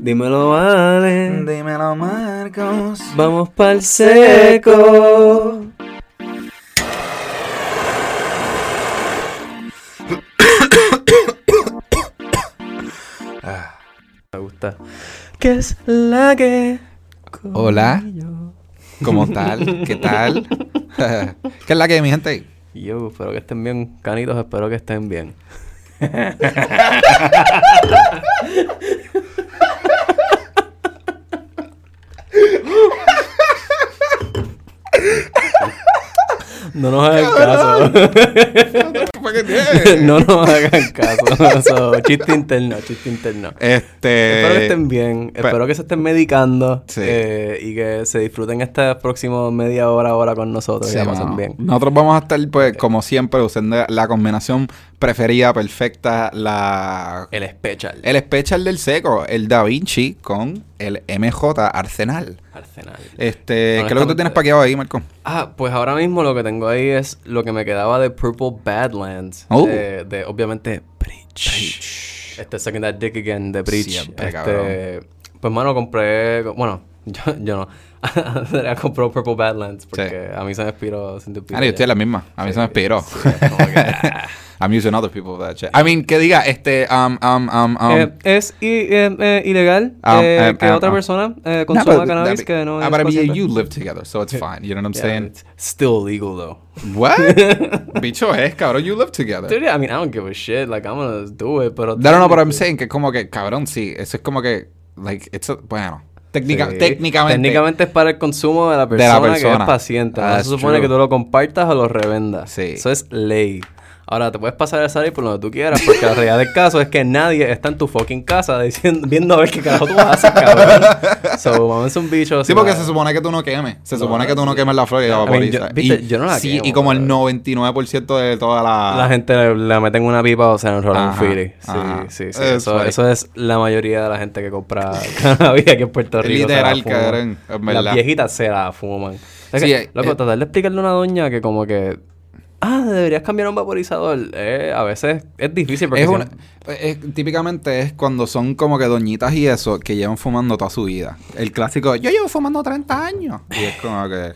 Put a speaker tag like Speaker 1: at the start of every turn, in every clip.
Speaker 1: Dímelo, vale.
Speaker 2: Dímelo, Marcos.
Speaker 1: Vamos pa'l seco. Me gusta. ¿Qué es la que?
Speaker 2: Hola. ¿Cómo tal? ¿Qué tal? ¿Qué es la que, mi gente?
Speaker 1: Yo, espero que estén bien, canitos, espero que estén bien. No nos hagan caso.
Speaker 2: ¿Para qué tiene?
Speaker 1: no nos hagan caso. So, chiste interno, chiste interno.
Speaker 2: Este.
Speaker 1: Espero que estén bien,
Speaker 2: pe-
Speaker 1: espero que se estén medicando
Speaker 2: Sí.
Speaker 1: eh, y que se disfruten esta próxima media hora, hora con nosotros
Speaker 2: Sí,
Speaker 1: pasen bien.
Speaker 2: Nosotros vamos a estar, pues, como siempre, usando la combinación preferida, perfecta, la...
Speaker 1: El special.
Speaker 2: El special del seco, el Da Vinci con el MJ Arsenal.
Speaker 1: Arsenal.
Speaker 2: Este, ¿qué es lo que tú tienes paqueado ahí, Marco?
Speaker 1: Ah, pues ahora mismo lo que tengo ahí es lo que me quedaba de Purple Badlands.
Speaker 2: Oh.
Speaker 1: De, de, obviamente, Breach. Este Second That Dick Again de Breach.
Speaker 2: Siempre,
Speaker 1: este, pues, mano, compré. Bueno, yo, yo no. Andrea compró Purple Badlands porque a mí se me inspiró sin
Speaker 2: Ah, yo estoy la misma. A mí se me inspiró.
Speaker 1: Sí, ah.
Speaker 2: I'm using other people for that shit. I mean, que diga, este, um, um, um, um,
Speaker 1: Eh, es i- eh, eh, ilegal
Speaker 2: Um,
Speaker 1: eh,
Speaker 2: um,
Speaker 1: que
Speaker 2: um,
Speaker 1: otra
Speaker 2: um.
Speaker 1: persona eh, consuma
Speaker 2: but-
Speaker 1: cannabis que no
Speaker 2: ah,
Speaker 1: es
Speaker 2: but I mean, you live together, so it's fine. You know what I'm
Speaker 1: Yeah,
Speaker 2: saying?
Speaker 1: it's still legal though.
Speaker 2: What? Bicho es, cabrón, you live together.
Speaker 1: Dude, I mean, I don't give a shit. Like, I'm gonna do it, pero...
Speaker 2: No, no, no, pero I'm saying que como que, cabrón, sí, eso es como que, like, it's a, bueno, técnica,
Speaker 1: Sí.
Speaker 2: técnicamente.
Speaker 1: Técnicamente es para el consumo de la
Speaker 2: De
Speaker 1: persona, que es paciente. No
Speaker 2: That's
Speaker 1: se supone
Speaker 2: true.
Speaker 1: que tú lo compartas o lo revendas.
Speaker 2: Sí.
Speaker 1: Eso es ley. Ahora, te puedes pasar a salir por donde tú quieras, porque la realidad del caso es que nadie está en tu fucking casa diciendo, viendo a ver qué carajo tú haces, cabrón. so, vamos un bicho.
Speaker 2: Sí, porque se supone que tú no quemes. Se
Speaker 1: No,
Speaker 2: supone que tú no
Speaker 1: sí.
Speaker 2: quemas la flor y la vaporiza.
Speaker 1: yo-
Speaker 2: y,
Speaker 1: yo no la
Speaker 2: Sí,
Speaker 1: quemo,
Speaker 2: y como el
Speaker 1: pero-
Speaker 2: 99% de toda la...
Speaker 1: La gente le, le meten una pipa o se enrola un
Speaker 2: Ajá,
Speaker 1: fili. Sí,
Speaker 2: ajá.
Speaker 1: sí, sí. Eso, eso es la mayoría de la gente que compra cannabis aquí en Puerto Rico. la
Speaker 2: Literal, cabrón.
Speaker 1: Las viejitas se la fuman. Es
Speaker 2: Sí,
Speaker 1: que,
Speaker 2: eh,
Speaker 1: loco,
Speaker 2: eh.
Speaker 1: tratar de explicarle a una doña que como que... Ah, deberías cambiar un vaporizador. Eh, a veces es difícil porque...
Speaker 2: Es una-
Speaker 1: no-
Speaker 2: es- típicamente es cuando son como que doñitas y eso que llevan fumando toda su vida. El clásico, yo llevo fumando 30 años. Y es como que,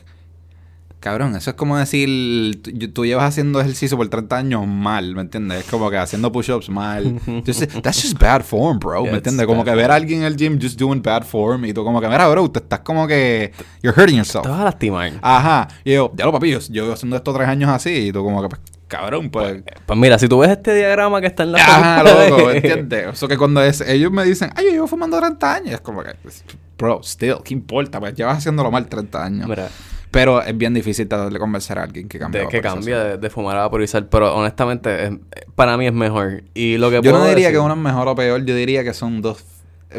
Speaker 2: cabrón, eso es como decir, tú, tú llevas haciendo ejercicio por 30 años mal, ¿me entiendes? Es como que haciendo push-ups mal. Entonces, that's just bad form, bro,
Speaker 1: Yeah,
Speaker 2: ¿me entiendes? Como que ver a alguien en el gym just doing bad form y tú como que, mira, bro, te estás como que, you're hurting yourself.
Speaker 1: Te vas a lastimar.
Speaker 2: Ajá. Y yo, ya lo papi, yo, llevo haciendo esto tres años así y tú como que, pues, cabrón, pues...
Speaker 1: Pues mira, si tú ves este diagrama que está en la
Speaker 2: Ajá, loco, ¿entiendes? Eso que cuando es, ellos me dicen, ay, yo llevo fumando 30 años, es como que, pues, bro, still, ¿qué importa? Pues llevas haciéndolo mal 30 años.
Speaker 1: Mira,
Speaker 2: Pero es bien difícil tratar de convencer a alguien que cambie.
Speaker 1: de que cambia de, de fumar a vaporizar. Pero honestamente, es- para mí es mejor. Y lo que
Speaker 2: Yo no diría
Speaker 1: decir-
Speaker 2: que uno es mejor o peor, yo diría que son dos,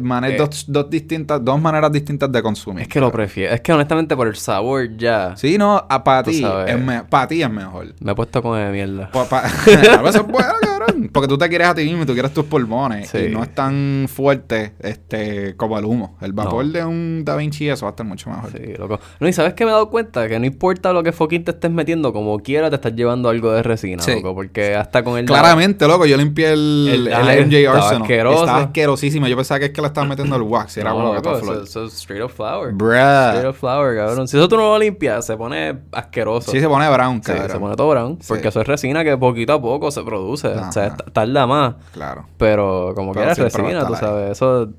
Speaker 2: maneras,
Speaker 1: Eh.
Speaker 2: dos, dos distintas, dos maneras distintas de consumir.
Speaker 1: Es que lo prefiero. Es que honestamente por el sabor ya
Speaker 2: Sí, no, para ti, es ti mejor.
Speaker 1: me he puesto con de mierda.
Speaker 2: Pa- pa- a veces bueno, cabrón. Porque tú te quieres a ti mismo y tú quieres tus pulmones.
Speaker 1: Sí.
Speaker 2: Y no es tan fuerte este, como el humo. El vapor
Speaker 1: No.
Speaker 2: de un Da Vinci eso va a estar mucho mejor.
Speaker 1: Sí, loco. No, y sabes que me he dado cuenta que no importa lo que fucking te estés metiendo, como quiera te estás llevando algo de resina,
Speaker 2: Sí.
Speaker 1: loco. Porque hasta con el
Speaker 2: Claramente, loco, yo limpié el,
Speaker 1: El-
Speaker 2: el, MJ Arsenal. Estaba asquerosísimo. Yo pensaba que es que le estaba metiendo el wax. Era
Speaker 1: No, loco, eso, eso es straight up flower. Straight
Speaker 2: Bruh.
Speaker 1: up flower, cabrón. Si eso tú no lo limpias, se pone asqueroso.
Speaker 2: Sí, se pone brown,
Speaker 1: Sí,
Speaker 2: cabrón.
Speaker 1: se pone todo brown. Porque eso es resina que poquito a poco se produce. O sea, tarda más.
Speaker 2: Claro.
Speaker 1: Pero como
Speaker 2: Pero
Speaker 1: que es
Speaker 2: siempre va a
Speaker 1: resina, tú sabes. Eso.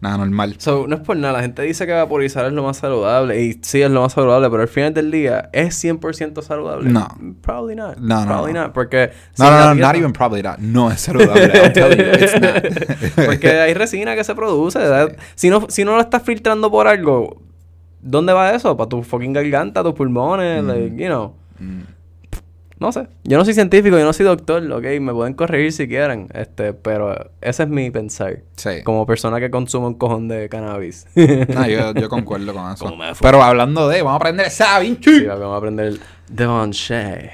Speaker 2: Nada, normal.
Speaker 1: So, no es por nada. La gente dice que vaporizar es lo más saludable. Y sí, es lo más saludable. Pero al final del día, ¿es 100% saludable?
Speaker 2: No.
Speaker 1: Probably not.
Speaker 2: No, no,
Speaker 1: Probably
Speaker 2: no.
Speaker 1: not. Porque.
Speaker 2: No, no, no,
Speaker 1: dieta-
Speaker 2: not even probably not. No es saludable. I'm telling you, it's not.
Speaker 1: Porque hay resina que se produce. Si, no, si no lo estás filtrando por algo, ¿dónde va eso? Para tu fucking garganta, tus pulmones, like, you know.
Speaker 2: Mm.
Speaker 1: No sé. Yo no soy científico, yo no soy doctor, ok. Me pueden corregir si quieren. Este, pero ese es mi pensar.
Speaker 2: Sí.
Speaker 1: Como persona que consume un cojón de cannabis.
Speaker 2: No, yo, yo concuerdo con eso. Pero hablando de, vamos a aprender esa
Speaker 1: Sí,
Speaker 2: Vinci.
Speaker 1: vamos a aprender el Devon Shea.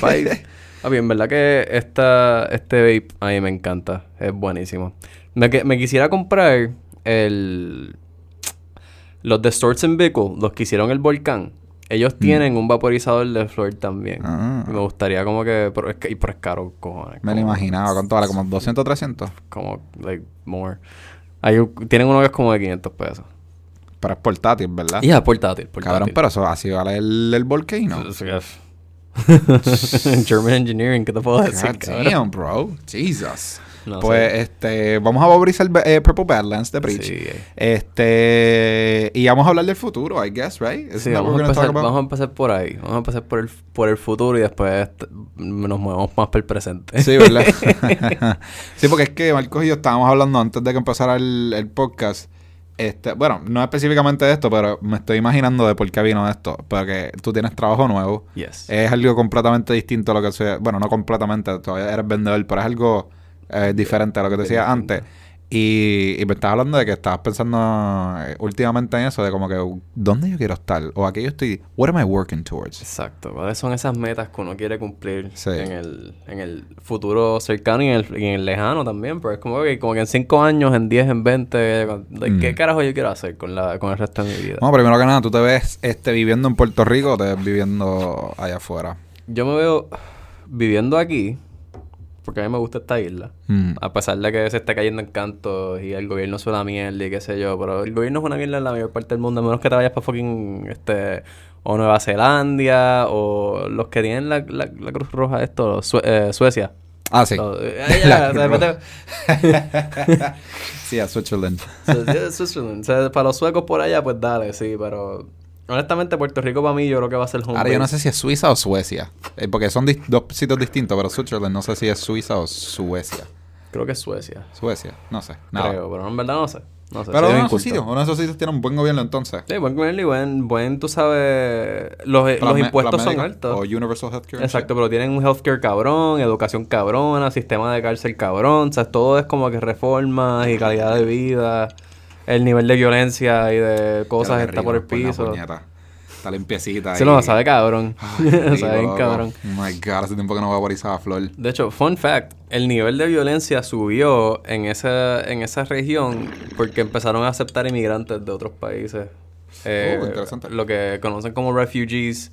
Speaker 1: 45. Papi, en verdad que esta, este vape a mí me encanta. Es buenísimo. Me, que- me quisiera comprar el... Los de Storts and Bickle, los que hicieron el volcán. Ellos tienen un vaporizador de flor también.
Speaker 2: Mm. Ah.
Speaker 1: Y me gustaría como que... Pero es, que- y pero es caro, cojones.
Speaker 2: Me lo imaginaba. ¿Cuánto vale? ¿Como 200 o 300?
Speaker 1: Como, like, more. Hay tienen uno que es como de 500 pesos.
Speaker 2: Pero es portátil, ¿verdad?
Speaker 1: Y es portátil, portátil.
Speaker 2: Cabrón, pero eso así vale el, el volcano.
Speaker 1: German Engineering, ¿qué te puedo decir,
Speaker 2: God damn, bro. Jesus.
Speaker 1: No
Speaker 2: pues, este, vamos a bautizar eh, Purple Badlands de.
Speaker 1: Sí, eh.
Speaker 2: Este, y vamos a hablar del futuro, I guess, right?
Speaker 1: Sí, vamos a, empezar, vamos a empezar por ahí. Vamos a empezar por el, por el futuro y después t- nos movemos más para el presente.
Speaker 2: Sí, ¿verdad? sí, porque es que Marcos y yo estábamos hablando antes de que empezara el, el podcast. Este, bueno, no específicamente de esto, pero me estoy imaginando de por qué vino esto. Porque tú tienes trabajo nuevo.
Speaker 1: Yes.
Speaker 2: Es algo completamente distinto a lo que se... Bueno, no completamente, todavía eres vendedor, pero es algo eh, diferente a lo que te decía antes. Y, y me estabas hablando de que estabas pensando eh, últimamente en eso, de como que, ¿dónde yo quiero estar? O aquí yo estoy, what am I working towards?
Speaker 1: Exacto. ¿Cuáles son esas metas que uno quiere cumplir
Speaker 2: Sí.
Speaker 1: en, el, en el futuro cercano y en el, y en el lejano también? Pero es como que, como que en 5 años, en 10, en 20, con- de ¿qué
Speaker 2: Mm.
Speaker 1: carajo yo quiero hacer con, la, con el resto de mi vida?
Speaker 2: No, primero que nada, ¿tú te ves este, viviendo en Puerto Rico o te ves viviendo allá afuera?
Speaker 1: Yo me veo viviendo aquí, porque a mí me gusta esta isla.
Speaker 2: Mm.
Speaker 1: A pesar de que se está cayendo en cantos y el gobierno es una mierda y qué sé yo, pero el gobierno es una mierda en la mayor parte del mundo, a menos que te vayas para fucking este o Nueva Zelanda o los que tienen la, la, la Cruz Roja, esto, Sue- eh, Suecia.
Speaker 2: Ah, sí.
Speaker 1: Eh, ya, o sea,
Speaker 2: sí, a Switzerland.
Speaker 1: Switzerland. O sea, para los suecos por allá, pues dale, sí, pero honestamente Puerto Rico para mí yo creo que va a ser home
Speaker 2: Ahora yo no sé si es Suiza o Suecia. Eh, porque son dos sitios distintos, pero Switzerland no sé si es Suiza o Suecia.
Speaker 1: Creo que es Suecia.
Speaker 2: Suecia, no sé. Nada.
Speaker 1: Creo, pero en verdad no sé. No sé.
Speaker 2: Pero uno de esos sitios, uno de esos sitios tiene un buen gobierno entonces.
Speaker 1: Sí, buen gobierno y buen, buen, tú sabes, los, eh, los impuestos son altos.
Speaker 2: O Universal Healthcare.
Speaker 1: Exacto, pero tienen un healthcare cabrón, educación cabrona, sistema de cárcel cabrón, o sea, todo es como que reformas y calidad de vida, el nivel de violencia y de cosas
Speaker 2: qué
Speaker 1: está por el piso.
Speaker 2: Está limpiecita.
Speaker 1: Se lo sabe cabrón.
Speaker 2: Ay,
Speaker 1: sabe
Speaker 2: loco.
Speaker 1: cabrón.
Speaker 2: Oh my god, hace tiempo que no voy a Borisaba Flor.
Speaker 1: De hecho, fun fact, el nivel de violencia subió en esa, en esa región porque empezaron a aceptar inmigrantes de otros países. Eh,
Speaker 2: Oh, interesante.
Speaker 1: Lo que conocen como refugees.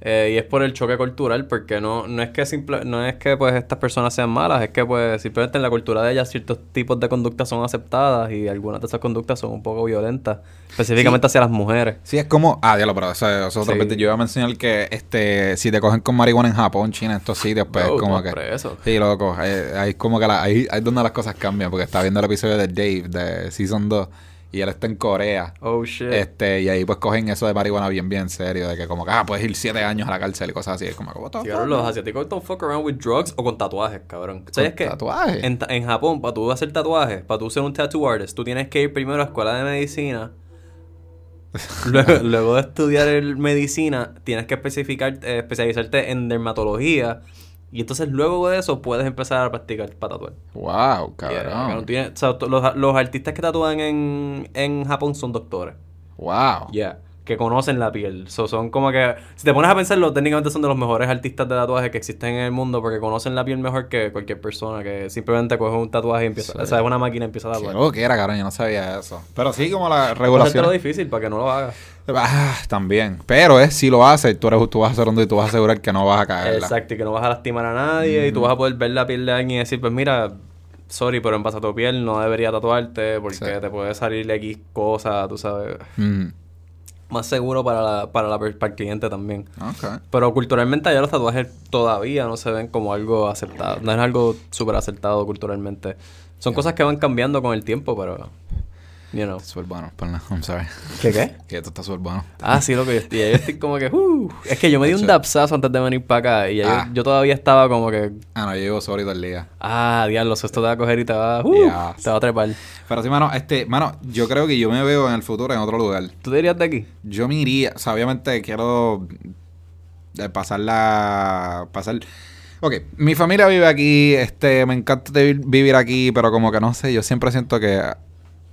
Speaker 1: Eh, y es por el choque cultural, porque no, no es que simple, no es que pues estas personas sean malas, es que pues simplemente en la cultura de ellas ciertos tipos de conductas son aceptadas y algunas de esas conductas son un poco violentas, específicamente hacia las mujeres.
Speaker 2: Sí, es como. Ah, diablo, pero eso, eso es otra
Speaker 1: Sí.
Speaker 2: vez. Yo iba a mencionar que este si te cogen con marihuana en Japón, China, estos sitios, pues
Speaker 1: Bro,
Speaker 2: como que.
Speaker 1: preso.
Speaker 2: Sí, loco. ahí es como que la, ahí, ahí es donde las cosas cambian. Porque estaba viendo el episodio de Dave de Season 2 y él está en Corea.
Speaker 1: Oh shit.
Speaker 2: Este, y ahí pues cogen eso de marihuana bien, bien serio. De que como que, ah, puedes ir siete años a la cárcel y cosas así. Es como the
Speaker 1: Sí, cabrón, los asiáticos don't fuck around with drugs o con tatuajes, cabrón. ¿Sabes qué?
Speaker 2: tatuajes?
Speaker 1: En, en Japón, para tú hacer tatuajes, para tú ser un tattoo artist, tú tienes que ir primero a escuela de medicina. luego, luego de estudiar el medicina, tienes que especificar, eh, especializarte en dermatología. Y entonces luego de eso puedes empezar a practicar para tatuar.
Speaker 2: Wow,
Speaker 1: Yeah,
Speaker 2: cabrón.
Speaker 1: cabrón, tiene- o sea, to- los, los artistas que tatúan en, en Japón son doctores.
Speaker 2: Wow.
Speaker 1: Ya. Que conocen la piel. So, son como que. Si te pones a pensarlo, técnicamente son de los mejores artistas de tatuaje que existen en el mundo porque conocen la piel mejor que cualquier persona que simplemente coge un tatuaje y empieza.
Speaker 2: Sí.
Speaker 1: O sea, es una máquina y empieza a tatuar.
Speaker 2: que era, cabrón. Yo no sabía eso. Pero sí, como la regulación.
Speaker 1: difícil para que no lo hagas.
Speaker 2: Ah, también. Pero es, si lo haces, tú, eres, tú vas a ser hondo y tú vas a asegurar que no vas a caerla.
Speaker 1: Exacto, y que no vas a lastimar a nadie y tú vas a poder ver la piel de alguien y decir, pues mira, sorry, pero en base a tu piel no debería tatuarte porque
Speaker 2: Sí.
Speaker 1: te puede salir X cosa, tú sabes.
Speaker 2: Mm,
Speaker 1: Más seguro para, la, para, la, para el cliente también. Pero culturalmente allá los tatuajes todavía no se ven como algo aceptado. No es algo súper aceptado culturalmente. Son cosas que van cambiando con el tiempo, pero... You know.
Speaker 2: Súper bueno, perdón. I'm sorry.
Speaker 1: ¿Qué qué?
Speaker 2: Que esto está súper bueno.
Speaker 1: Ah, sí, lo que yo estoy. Yo estoy como que... uh, es que yo me di un dapsazo antes de venir para acá y ya yo-
Speaker 2: Ah.
Speaker 1: yo, todavía estaba como que...
Speaker 2: Ah, no, yo llevo sobre todo el día.
Speaker 1: Ah, diablo, esto te va a coger y te va... Uh,
Speaker 2: Yes.
Speaker 1: Te va a trepar.
Speaker 2: Pero sí, mano, este, mano, yo creo que yo me veo en el futuro en otro lugar.
Speaker 1: ¿Tú te dirías de aquí?
Speaker 2: Yo me iría, o sea, obviamente quiero eh, pasar la. pasar. Ok, mi familia vive aquí, este, me encanta vivir aquí, pero como que no sé, yo siempre siento que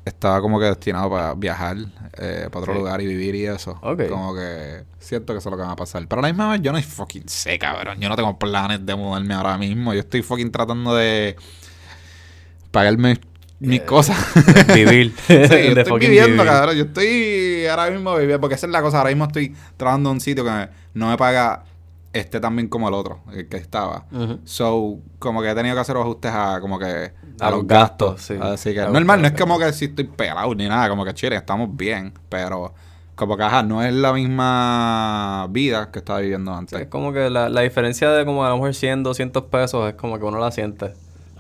Speaker 2: estaba como que destinado para viajar eh, para otro
Speaker 1: Sí.
Speaker 2: lugar y vivir y eso.
Speaker 1: Ok.
Speaker 2: Como que siento que eso es lo que va a pasar. Pero a la misma vez yo no fucking sé, cabrón. Yo no tengo planes de mudarme ahora mismo. Yo estoy fucking tratando de pagarme mis
Speaker 1: Eh,
Speaker 2: cosas.
Speaker 1: Vivir.
Speaker 2: Sí, yo
Speaker 1: De
Speaker 2: estoy viviendo,
Speaker 1: vivir.
Speaker 2: cabrón. Yo estoy ahora mismo viviendo, porque esa es la cosa. Ahora mismo estoy trabajando en un sitio que no me paga esté tan bien como el otro, el que estaba. So, como que he tenido que hacer ajustes a como que
Speaker 1: A los gastos, sí.
Speaker 2: Así que
Speaker 1: A
Speaker 2: normal, no es como que si estoy pelado ni nada, como que chile, estamos bien, pero como que ajá, no es la misma vida que estaba viviendo
Speaker 1: Sí,
Speaker 2: antes.
Speaker 1: es como que la, la diferencia de como a lo mejor 100, 200 pesos es como que uno la siente.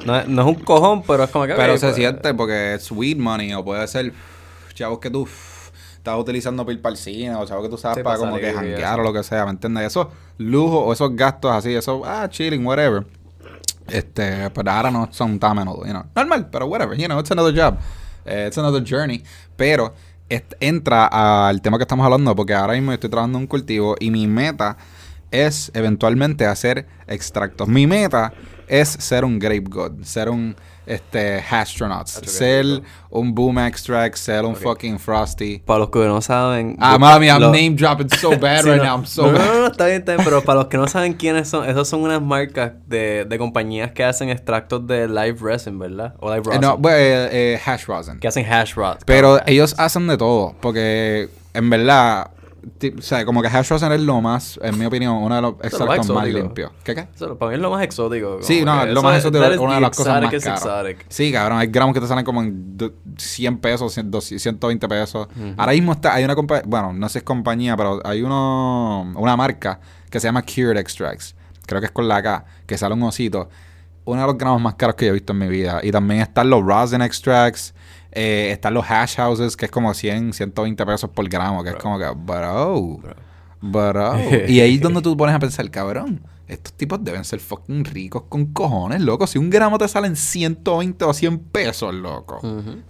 Speaker 1: No es, no es un cojón, pero es como que...
Speaker 2: Pero se
Speaker 1: pues,
Speaker 2: siente porque es sweet money o puede ser chavos que tú estás utilizando ir para el cine o chavos que tú sabes
Speaker 1: Sí,
Speaker 2: para
Speaker 1: para
Speaker 2: como que
Speaker 1: y
Speaker 2: janguear o lo que sea, ¿me entiendes? Esos lujos o esos gastos así, esos, ah, chilling, whatever. Este, pero ahora no son tan menudo, you know. Normal, pero whatever, you know, it's another job. Eh, it's another journey. Pero entra al tema que estamos hablando porque ahora mismo estoy trabajando en un cultivo y mi meta es eventualmente hacer extractos. Mi meta es ser un grape god, ser un este astronauts, ser un boom extract, ser un fucking frosty.
Speaker 1: Para los que no saben...
Speaker 2: Ah, mami, I'm
Speaker 1: lo-
Speaker 2: name dropping so bad
Speaker 1: Sí,
Speaker 2: right
Speaker 1: no.
Speaker 2: now. I'm so
Speaker 1: no, no,
Speaker 2: bad.
Speaker 1: no, no, está bien, está bien, pero para los que no saben quiénes son, esos son unas marcas de, de compañías que hacen extractos de live resin, ¿verdad? O live
Speaker 2: Eh,
Speaker 1: rosin.
Speaker 2: no, pues, eh, eh, hash rosin.
Speaker 1: que hacen hash rods.
Speaker 2: Pero ellos hacen de todo, porque en verdad, o sea, como que hash rosin es lo más, en mi opinión, uno de los
Speaker 1: es lo más
Speaker 2: limpios. ¿Qué
Speaker 1: para mí es lo más exótico.
Speaker 2: Sí, no,
Speaker 1: que
Speaker 2: lo más
Speaker 1: es-
Speaker 2: exótico es una de las cosas más caras. Sí, cabrón, hay gramos que te salen como en do- 100 pesos, 100, 200, 120 pesos. Ahora mismo está, hay una compañía, bueno, no sé si es compañía, pero hay uno, una marca que se llama Cured Extracts. Creo que es con la K, que sale un osito. Uno de los gramos más caros que yo he visto en mi vida. Y también están los rosin extracts. Eh, están los hash houses, que es como 100, 120 pesos por gramo, que es como que, bro, bro. y ahí es donde tú pones a pensar, cabrón, estos tipos deben ser fucking ricos con cojones, loco. Si un gramo te salen 120 o 100 pesos, loco.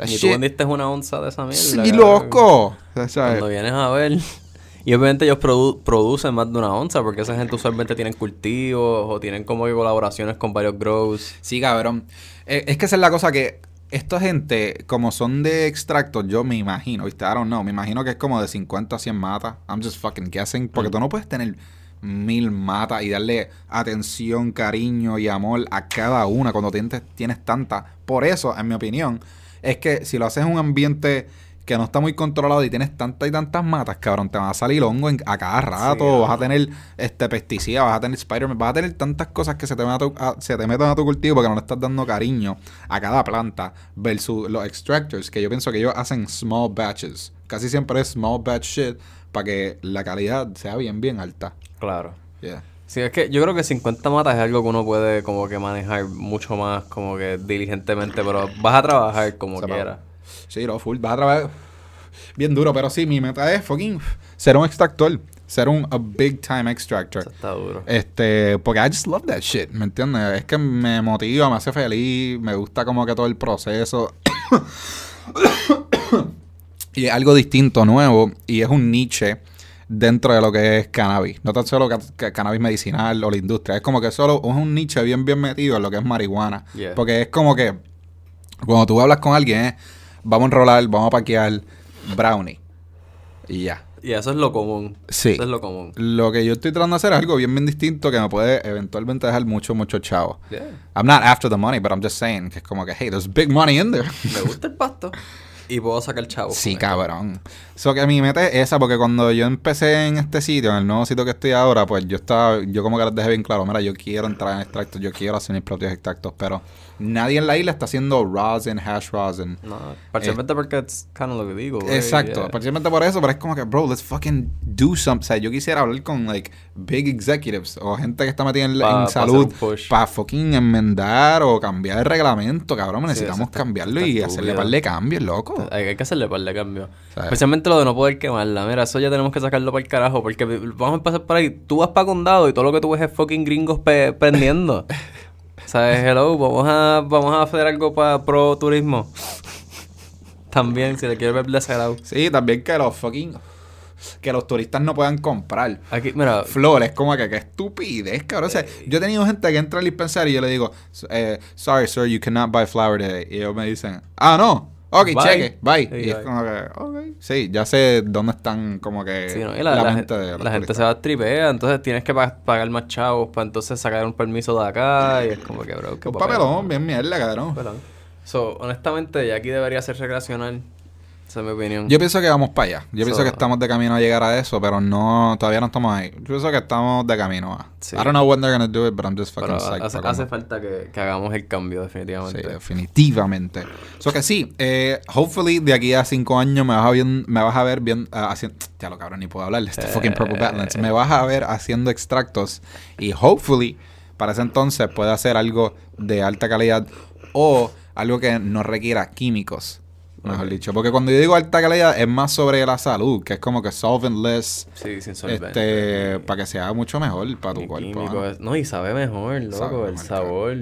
Speaker 1: Y tú vendiste una onza de esa mierda.
Speaker 2: Sí,
Speaker 1: cabrón.
Speaker 2: loco.
Speaker 1: Cuando vienes a ver. Y obviamente ellos produ- producen más de una onza porque esa gente usualmente tienen cultivos o tienen como que colaboraciones con varios grows.
Speaker 2: Sí, cabrón. Eh, es que esa es la cosa que esta gente, como son de extractos, yo me imagino, ¿viste? I don't know. Me imagino que es como de 50 a 100 matas. I'm just fucking guessing. Porque tú no puedes tener mil matas y darle atención, cariño y amor a cada una cuando tienes, tienes tantas. Por eso, en mi opinión, es que si lo haces en un ambiente que no está muy controlado y tienes tantas y tantas matas, cabrón, te va a salir hongo en- a cada rato,
Speaker 1: Sí,
Speaker 2: vas a tener este pesticidas, vas a tener Spider-Man, vas a tener tantas cosas que se te, metan a tu, a- se te metan a tu cultivo porque no le estás dando cariño a cada planta versus los extractors, que yo pienso que ellos hacen small batches. Casi siempre es small batch shit para que la calidad sea bien, bien alta.
Speaker 1: Claro.
Speaker 2: Yeah.
Speaker 1: Sí, es que yo creo que 50 matas es algo que uno puede como que manejar mucho más como que diligentemente, pero vas a trabajar como
Speaker 2: Se
Speaker 1: quieras.
Speaker 2: Sí, no, full. Vas a trabajar bien duro, pero sí, mi meta es fucking ser un extractor. Ser un a big time extractor.
Speaker 1: Eso está duro.
Speaker 2: Este, porque I just love that shit, ¿me entiendes? Es que me motiva, me hace feliz, me gusta como que todo el proceso. y es algo distinto, nuevo, y es un niche dentro de lo que es cannabis. No tan solo ca- ca- cannabis medicinal o la industria, es como que solo es un niche bien, bien metido en lo que es marihuana.
Speaker 1: Yeah.
Speaker 2: Porque es como que cuando tú hablas con alguien, es, vamos a enrolar, vamos a paquear brownie. Y ya.
Speaker 1: Y eso es lo común.
Speaker 2: Sí.
Speaker 1: Eso es lo común.
Speaker 2: Lo que yo estoy tratando de hacer es algo bien, bien distinto que me puede eventualmente dejar mucho, mucho chavo.
Speaker 1: Yeah.
Speaker 2: I'm not after the money, but I'm just saying que es como que, hey, there's big money in there.
Speaker 1: Me gusta el pasto. Y puedo sacar chavo.
Speaker 2: sí, cabrón. So que mi meta es esa, porque cuando yo empecé en este sitio, en el nuevo sitio que estoy ahora, pues yo estaba, yo como que les dejé bien claro, mira, yo quiero entrar en extractos, yo quiero hacer mis propios extractos, pero nadie en la isla está haciendo rosin, hash rosin.
Speaker 1: No, parcialmente porque es kind of lo que digo. güey,
Speaker 2: Exacto,
Speaker 1: yeah.
Speaker 2: precisamente por eso, pero es como que, bro, let's fucking do something. O sea, yo quisiera hablar con, like, big executives o gente que está metida en,
Speaker 1: Pa-
Speaker 2: en salud
Speaker 1: un
Speaker 2: para fucking enmendar o cambiar el reglamento, cabrón. Necesitamos
Speaker 1: eso
Speaker 2: cambiarlo y hacerle
Speaker 1: estúpido.
Speaker 2: par de cambios, loco.
Speaker 1: Hay, hay que hacerle par de cambios. Especialmente lo de no poder quemarla. Mira, eso ya tenemos que sacarlo para el carajo. Porque vamos a empezar por ahí. Tú vas para condado y todo lo que tú ves es fucking gringos pe- prendiendo. ¿Sabes? Hello, vamos a, vamos a hacer algo para pro turismo. También, si le quieres ver desagradable.
Speaker 2: Sí, también que los fucking... Que los turistas no puedan comprar.
Speaker 1: Aquí, mira,
Speaker 2: Flores, como que qué estupidez, cabrón. O sea, yo he tenido gente que entra al dispensario y yo le digo, eh, sorry, sir, you cannot buy flour today. Y ellos me dicen, ah, no. Ok,
Speaker 1: Bye.
Speaker 2: cheque, bye.
Speaker 1: Sí,
Speaker 2: y es
Speaker 1: bye.
Speaker 2: como que, ok. Sí, ya sé dónde están como que
Speaker 1: Sí, ¿no? Y la, la
Speaker 2: mente
Speaker 1: gen-
Speaker 2: de los
Speaker 1: la gente se va a tripea, entonces tienes que pa- pagar más chavos para entonces sacar un permiso de acá y es como que, bro, qué
Speaker 2: Un
Speaker 1: papel.
Speaker 2: papelón, bien mierda, cabrón.
Speaker 1: Papelón. So, honestamente, ya aquí debería ser recreacional. Esa es mi opinión.
Speaker 2: Yo pienso que vamos para allá. Yo pienso
Speaker 1: So-
Speaker 2: que estamos de camino a llegar a eso, pero no, todavía no estamos ahí. Yo pienso que estamos de camino a.
Speaker 1: Sí.
Speaker 2: I don't know when they're gonna do it, but I'm just fucking psyched
Speaker 1: hace, falta que, que hagamos el cambio,
Speaker 2: Sí,
Speaker 1: definitivamente.
Speaker 2: definitivamente. So que sí, eh, hopefully de aquí a cinco años me vas a, bien- me vas a ver bien ah, haciendo. Ya lo cabrón, ni puedo hablar. Este fucking Purple Badlands. Me vas a ver haciendo extractos y hopefully para ese entonces pueda hacer algo de alta calidad o algo que no requiera químicos. Mejor dicho. Porque cuando yo digo alta calidad es más sobre la salud, que es como que solventless.
Speaker 1: Sí, sin solvente.
Speaker 2: Este, para que sea mucho mejor para tu cuerpo.
Speaker 1: es- No, y sabe mejor, loco.
Speaker 2: Sabe
Speaker 1: el sabor.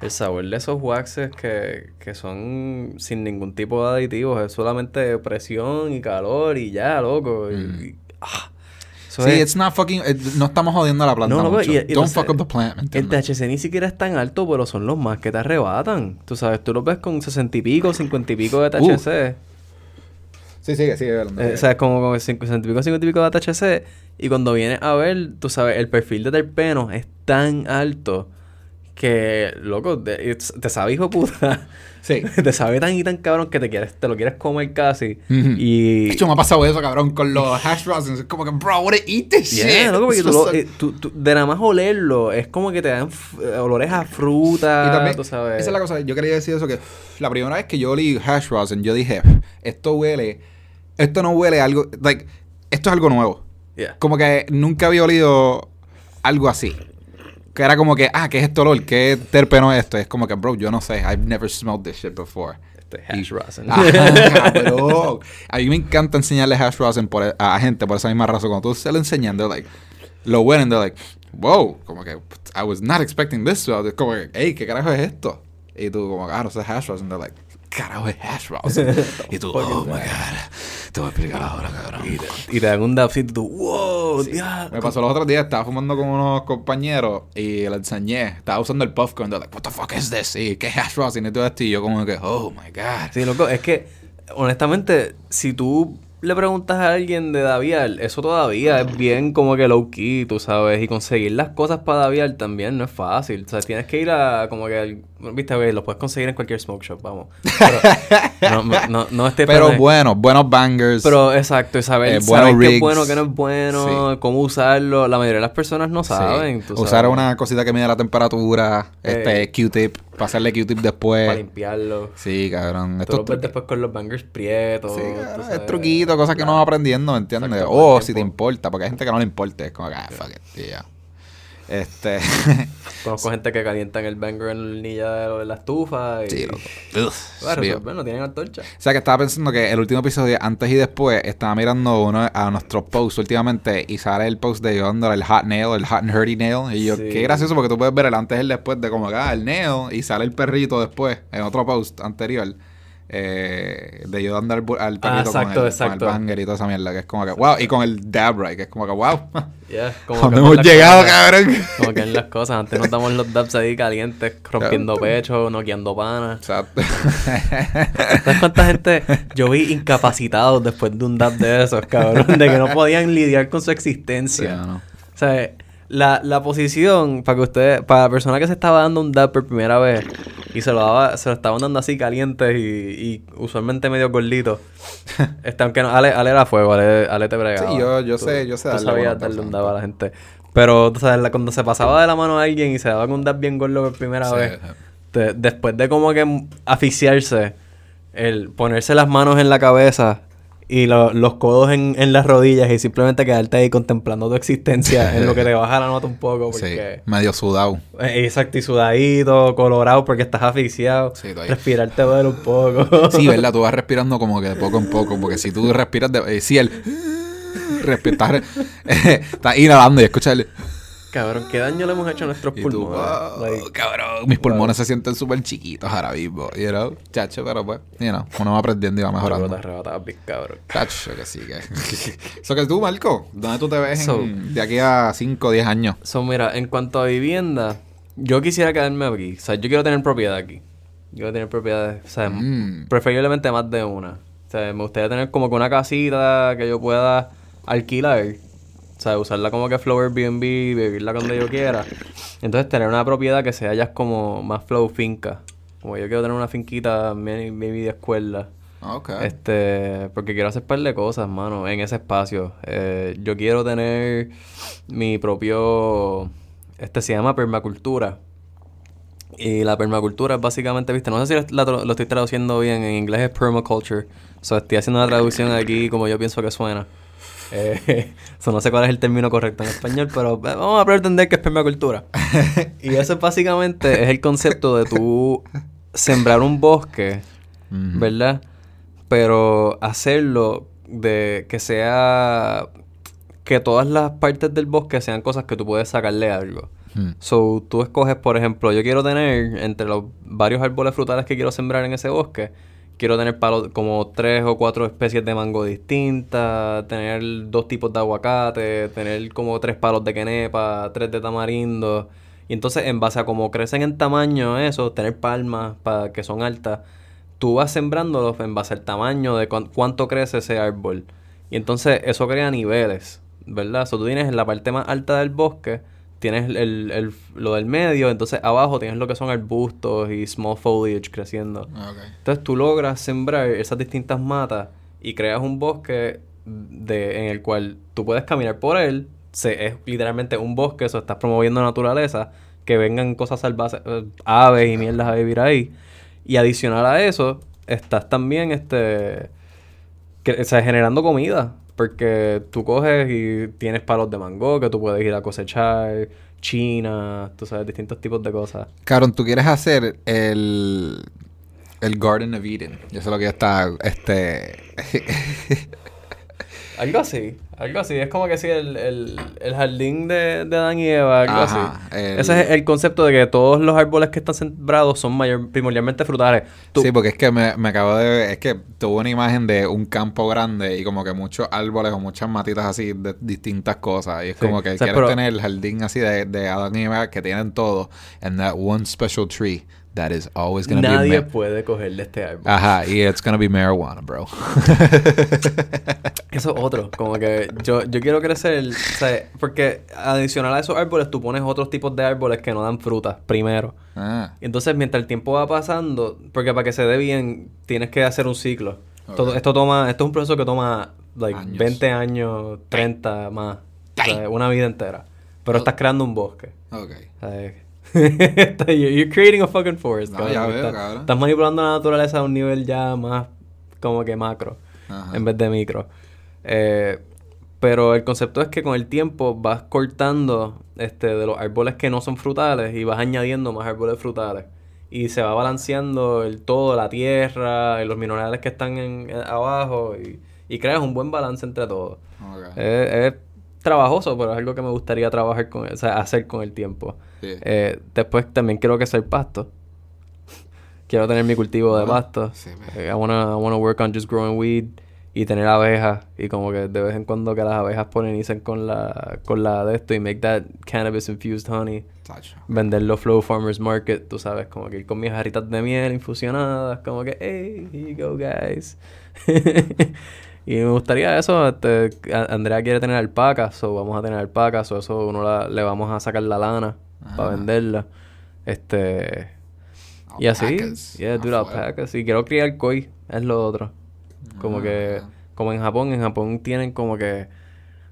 Speaker 1: El sabor de esos waxes que, que son sin ningún tipo de aditivos. Es solamente presión y calor y ya, loco. y-
Speaker 2: Mm.
Speaker 1: y- ah. Eso
Speaker 2: Sí,
Speaker 1: es-
Speaker 2: it's not fucking. eh, no estamos jodiendo a la planta
Speaker 1: No, loco,
Speaker 2: mucho.
Speaker 1: y- y
Speaker 2: Don't fuck up the plant, ¿me
Speaker 1: El? THC ni siquiera es tan alto, pero son los más que te arrebatan. Tú sabes, tú los ves con 60 y pico, 50 y pico de THC.
Speaker 2: Sí, sigue, sigue hablando.
Speaker 1: Eh, o sea, es como con 60 y pico, 50 y pico de THC. Y cuando vienes a ver, tú sabes, el perfil de terpeno es tan alto que, loco, te, te sabe hijo de puta.
Speaker 2: Sí.
Speaker 1: te sabe tan y tan cabrón que te quieres, te lo quieres comer casi. Y.
Speaker 2: De hecho, me ha pasado eso, cabrón, con los hash rosins. Es como que, bro, I wanna eat this
Speaker 1: Yeah,
Speaker 2: shit.
Speaker 1: loco, porque tú lo- eh, tú- tú- de nada más olerlo, es como que te dan eh, olores a fruta,
Speaker 2: Y también,
Speaker 1: tú sabes.
Speaker 2: esa es la cosa, yo quería decir eso, que la primera vez que yo olí hash rosin, yo dije, esto huele, esto no huele a algo, like, esto es algo nuevo.
Speaker 1: Yeah.
Speaker 2: Como que nunca había olido algo así. Que era como que, ah, ¿qué es esto olor? ¿Qué terpeno es esto? Es como que, bro, yo no sé, I've never smelled this shit before.
Speaker 1: Este hash rosin.
Speaker 2: Ajá, bro. A mí me encanta enseñarle hash rosin por, e, a, a gente por esa misma razón. Cuando tú se lo enseñan, they're like, lo huelen, they're like, wow, como que, I was not expecting this. Es como que, hey, ¿qué carajo es esto? Y tú, como, ah, no sé, hash rosin. They're like, carajo es hash rosin. y tú, oh my god, te voy a explicar ahora, cabrón.
Speaker 1: Y te dan un y tú, wow, diablo.
Speaker 2: Me pasó los otros días, estaba fumando con unos compañeros y le enseñé, estaba usando el puffcorn, they're like, what the fuck is this? Y qué hash rosin y todo esto, y yo como que, oh my god.
Speaker 1: Sí, loco, es que, honestamente, si tú le preguntas a alguien de Davial, eso todavía es bien como que low key, tú sabes, y conseguir las cosas para Davial también no es fácil. O sea, tienes que ir a como que, viste, güey, lo puedes conseguir en cualquier smoke shop, vamos. Pero, no, no, no esté
Speaker 2: Pero bueno, buenos bangers.
Speaker 1: Pero exacto, y saber,
Speaker 2: Eh,
Speaker 1: saber qué es bueno, qué no es bueno, cómo usarlo. La mayoría de las personas no
Speaker 2: Sí.
Speaker 1: saben.
Speaker 2: Usar una cosita que mide la temperatura,
Speaker 1: Eh.
Speaker 2: este Q-tip, pasarle Q-tip
Speaker 1: Para
Speaker 2: después.
Speaker 1: limpiarlo.
Speaker 2: Sí, cabrón.
Speaker 1: Tú lo ves después con los bangers prietos.
Speaker 2: Sí, cabrón, es truquito, cosas que no vas aprendiendo, ¿me entiendes? O
Speaker 1: el
Speaker 2: si te importa, porque hay gente que no le importa, es como que, ah, fuck it, ya. Este.
Speaker 1: Conozco gente que calientan el banger en la hornilla de la estufa y...
Speaker 2: sí, loco.
Speaker 1: Para
Speaker 2: Ugh,
Speaker 1: resolver, no tienen antorcha.
Speaker 2: O sea, que estaba pensando que el último episodio, antes y después, estaba mirando uno a nuestros posts últimamente y sale el post de Yonder, el hot nail, el hot and hurdy nail. Y yo,
Speaker 1: Sí.
Speaker 2: qué gracioso porque tú puedes ver el antes y el después de como acá, el nail, y sale el perrito después, en otro post anterior. Eh, de yo dando al, al perrito
Speaker 1: exacto,
Speaker 2: con, el,
Speaker 1: exacto.
Speaker 2: con el banger y toda esa mierda, que es como que, wow, y con el dab right, que es como que, wow,
Speaker 1: Yeah, como
Speaker 2: ¿dónde
Speaker 1: que
Speaker 2: hemos llegado,
Speaker 1: cosas-
Speaker 2: cabrón?
Speaker 1: Como que en las cosas. Antes nos damos los dabs ahí calientes, rompiendo pecho, noqueando panas.
Speaker 2: Exacto.
Speaker 1: ¿Sabes cuánta gente yo vi incapacitados después de un dab de esos, cabrón? De que no podían lidiar con su
Speaker 2: Sí,
Speaker 1: existencia.
Speaker 2: no.
Speaker 1: O sea, la, la posición para que usted, para la persona que se estaba dando un dab por primera vez y se lo daba, se lo estaban dando así calientes y, y usualmente medio gordito. este, aunque no, Ale, Ale era fuego, Ale, Ale te bregaba.
Speaker 2: Sí, yo- yo
Speaker 1: Tú-
Speaker 2: sé- yo sé
Speaker 1: Tú
Speaker 2: darle
Speaker 1: sabías darle un dab a la gente. Pero, tú sabes, cuando se pasaba de la mano a alguien y se daba con un dab bien gordo por primera
Speaker 2: Sí,
Speaker 1: vez, te- después de como que asfixiarse, el ponerse las manos en la cabeza y lo- los codos en, en las rodillas y simplemente quedarte ahí contemplando tu existencia en lo que te baja la nota un poco
Speaker 2: Sí,
Speaker 1: porque...
Speaker 2: medio sudado.
Speaker 1: Eh, Exacto, y sudadito, colorado porque estás asfixiado.
Speaker 2: Sí, todavía.
Speaker 1: Respirar te duele un poco.
Speaker 2: Sí, ¿verdad? Tú vas respirando como que de poco en poco. Porque si tú respiras de... eh, si el... Respira, estás, estás inhalando y escuchas el...
Speaker 1: Cabrón, ¿qué daño le hemos hecho a nuestros
Speaker 2: Y tú,
Speaker 1: pulmones?
Speaker 2: wow,
Speaker 1: Like,
Speaker 2: cabrón. Mis pulmones se sienten súper chiquitos ahora mismo. You know? Chacho, pero pues, you know, uno va aprendiendo y va mejorando.
Speaker 1: Arrebatas, arrebatas, big cabrón.
Speaker 2: Chacho, que sí, que... Eso que tú, Marco, ¿dónde tú te ves en-
Speaker 1: So-
Speaker 2: de aquí a 5 o 10 años?
Speaker 1: So, mira, en cuanto a vivienda, yo quisiera quedarme aquí. O sea, yo quiero tener propiedad aquí. Yo quiero tener propiedades, o sea,
Speaker 2: Mm.
Speaker 1: preferiblemente más de una. O sea, me gustaría tener como que una casita que yo pueda alquilar. O sea, usarla como que flow Airbnb, vivirla cuando yo quiera. Entonces, tener una propiedad que sea ya como más flow finca. Como yo quiero tener una finquita, maybe maybe de escuela.
Speaker 2: Ok.
Speaker 1: Este, porque quiero hacer par de cosas, mano, en ese espacio. Eh, yo quiero tener mi propio, este se llama permacultura. Y la permacultura es básicamente, viste, no sé si la- lo estoy traduciendo bien, en inglés es permaculture. O sea, estoy haciendo una traducción aquí como yo pienso que suena. Eh, so, no sé cuál es el término correcto en español, pero eh, vamos a pretender que es permacultura. y eso es básicamente es el concepto de tú sembrar un bosque. ¿verdad? Pero hacerlo de que sea que todas las partes del bosque sean cosas que tú puedes sacarle algo. So, tú escoges, por ejemplo, yo quiero tener entre los varios árboles frutales que quiero sembrar en ese bosque, quiero tener como tres o cuatro especies de mango distintas, tener dos tipos de aguacate, tener como tres palos de quenepa, tres de tamarindo. Y entonces, en base a cómo crecen en tamaño eso, tener palmas para que son altas, tú vas sembrándolos en base al tamaño de cuán- cuánto crece ese árbol. Y entonces eso crea niveles, ¿verdad? So, tú tienes en la parte más alta del bosque, tienes el, el- lo del medio, entonces abajo tienes lo que son arbustos y small foliage creciendo.
Speaker 2: Ok.
Speaker 1: Entonces tú logras sembrar esas distintas matas y creas un bosque de, en el cual tú puedes caminar por él. Se, es literalmente un bosque, eso estás promoviendo naturaleza, que vengan cosas salvajes, eh, aves y mierdas a vivir ahí. Y adicional a eso, estás también este que, o sea, generando comida. Porque tú coges y tienes palos de mango que tú puedes ir a cosechar, china, tú sabes, distintos tipos de cosas.
Speaker 2: Cabrón, tú quieres hacer el. El Garden of Eden. Yo sé lo que ya está. Este.
Speaker 1: Algo así, algo así. Es como que sí, el, el, el jardín de, de Adán y Eva, algo
Speaker 2: Ajá,
Speaker 1: así.
Speaker 2: el-
Speaker 1: Ese es el concepto de que todos los árboles que están sembrados son mayor, primordialmente frutales. Tú-
Speaker 2: Sí, porque es que me, me acabo de ver, es que tuve una imagen de un campo grande y como que muchos árboles o muchas matitas así de distintas cosas. Y es
Speaker 1: Sí,
Speaker 2: como que
Speaker 1: o sea,
Speaker 2: quieres
Speaker 1: pero-
Speaker 2: tener el jardín así de, de Adán y Eva que tienen todo. And that one special tree that is always gonna
Speaker 1: nadie
Speaker 2: be... ma-
Speaker 1: puede coger de este árbol.
Speaker 2: Ajá, y it's gonna be marijuana, bro.
Speaker 1: Eso es otro. Como que yo, yo quiero crecer, o sea, porque adicional a esos árboles tú pones otros tipos de árboles que no dan frutas primero.
Speaker 2: ah,
Speaker 1: entonces mientras el tiempo va pasando, porque para que se dé bien tienes que hacer un ciclo. Todo-
Speaker 2: Ok.
Speaker 1: esto toma, esto es un proceso que toma like
Speaker 2: Años.
Speaker 1: 20 años, 30 más, o sea, una vida entera. Pero estás creando un bosque.
Speaker 2: ok.
Speaker 1: O sea, You're creating a fucking forest.
Speaker 2: No,
Speaker 1: cabrón.
Speaker 2: ya veo,
Speaker 1: Estás-
Speaker 2: cabrón.
Speaker 1: Estás manipulando la naturaleza a un nivel ya más como que macro
Speaker 2: Ajá.
Speaker 1: en vez de micro. Eh, pero el concepto es que con el tiempo vas cortando este, de los árboles que no son frutales y vas añadiendo más árboles frutales. Y se va balanceando el todo, la tierra, y los minerales que están en, en- abajo y, y creas un buen balance entre todos.
Speaker 2: Ok.
Speaker 1: Es, es trabajoso, pero es algo que me gustaría trabajar con, o sea, hacer con el tiempo.
Speaker 2: Sí.
Speaker 1: Eh, después también quiero que el pasto. quiero tener mi cultivo de
Speaker 2: Ah,
Speaker 1: pasto.
Speaker 2: sí,
Speaker 1: Eh, I wanna, I wanna work on just growing weed y tener abejas y como que de vez en cuando que las abejas polinicen con la con la de esto y make that cannabis infused honey.
Speaker 2: Tacho.
Speaker 1: Venderlo Flow Farmers Market, tú sabes, como que ir con mis jarritas de miel infusionadas, como que, hey, here you go, guys. y me gustaría eso, este, Andrea quiere tener alpacas, o vamos a tener alpacas, o eso uno la- le vamos a sacar la lana para
Speaker 2: Ajá.
Speaker 1: venderla. Este, y así, yeah,
Speaker 2: Ah,
Speaker 1: dude, alpacas. Y quiero criar koi, es lo otro. Como que,
Speaker 2: Ah.
Speaker 1: como en Japón, en Japón tienen como que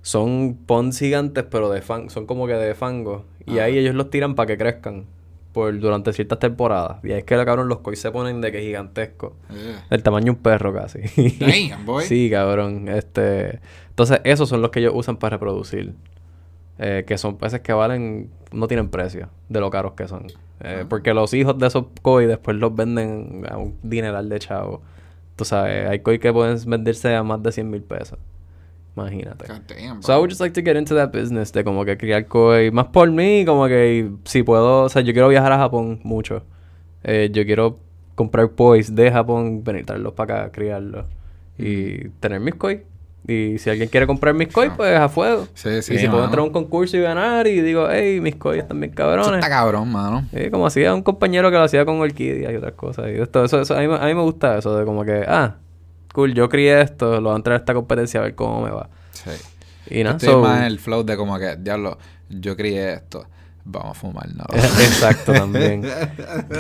Speaker 1: son ponds gigantes, pero de fan, son como que de fango. Y
Speaker 2: Ajá.
Speaker 1: ahí ellos los tiran para que crezcan por durante ciertas temporadas. Y es que cabrón los koi se ponen de que gigantescos.
Speaker 2: Yeah.
Speaker 1: Del tamaño de un perro casi.
Speaker 2: Damn, boy.
Speaker 1: Sí, cabrón. Este, entonces esos son los que ellos usan para reproducir. Eh, que son peces que valen, no tienen precio de lo caros que son. Eh,
Speaker 2: Ah.
Speaker 1: Porque los hijos de esos koi después los venden a un dineral de chavo. Tú sabes, hay koi que pueden venderse a más de 100 mil pesos. Imagínate.
Speaker 2: God damn,
Speaker 1: So I would just like to get into that business de como que criar koi. Más por mí, como que si puedo, o sea, yo quiero viajar a Japón mucho. Eh, yo quiero comprar pois de Japón, venir traerlos para acá, criarlos. Y tener mis koi. Y si alguien quiere comprar mis koi, pues a fuego.
Speaker 2: Sí, sí,
Speaker 1: y si puedo entrar a un concurso y ganar y digo, hey, mis koi están bien
Speaker 2: Eso
Speaker 1: cabrones.
Speaker 2: está cabrón, mano.
Speaker 1: Sí, como hacía un compañero que lo hacía con orquídeas y otras cosas. Y esto, eso, eso, a, mí, a mí me gusta eso de como que, ah, cool, yo crié esto, lo voy a entrar a esta competencia a ver cómo me va.
Speaker 2: Sí.
Speaker 1: Y nada,
Speaker 2: Estoy
Speaker 1: so-
Speaker 2: más en el flow de como que, diablo, yo crié esto. Vamos a fumar, no.
Speaker 1: Exacto, también.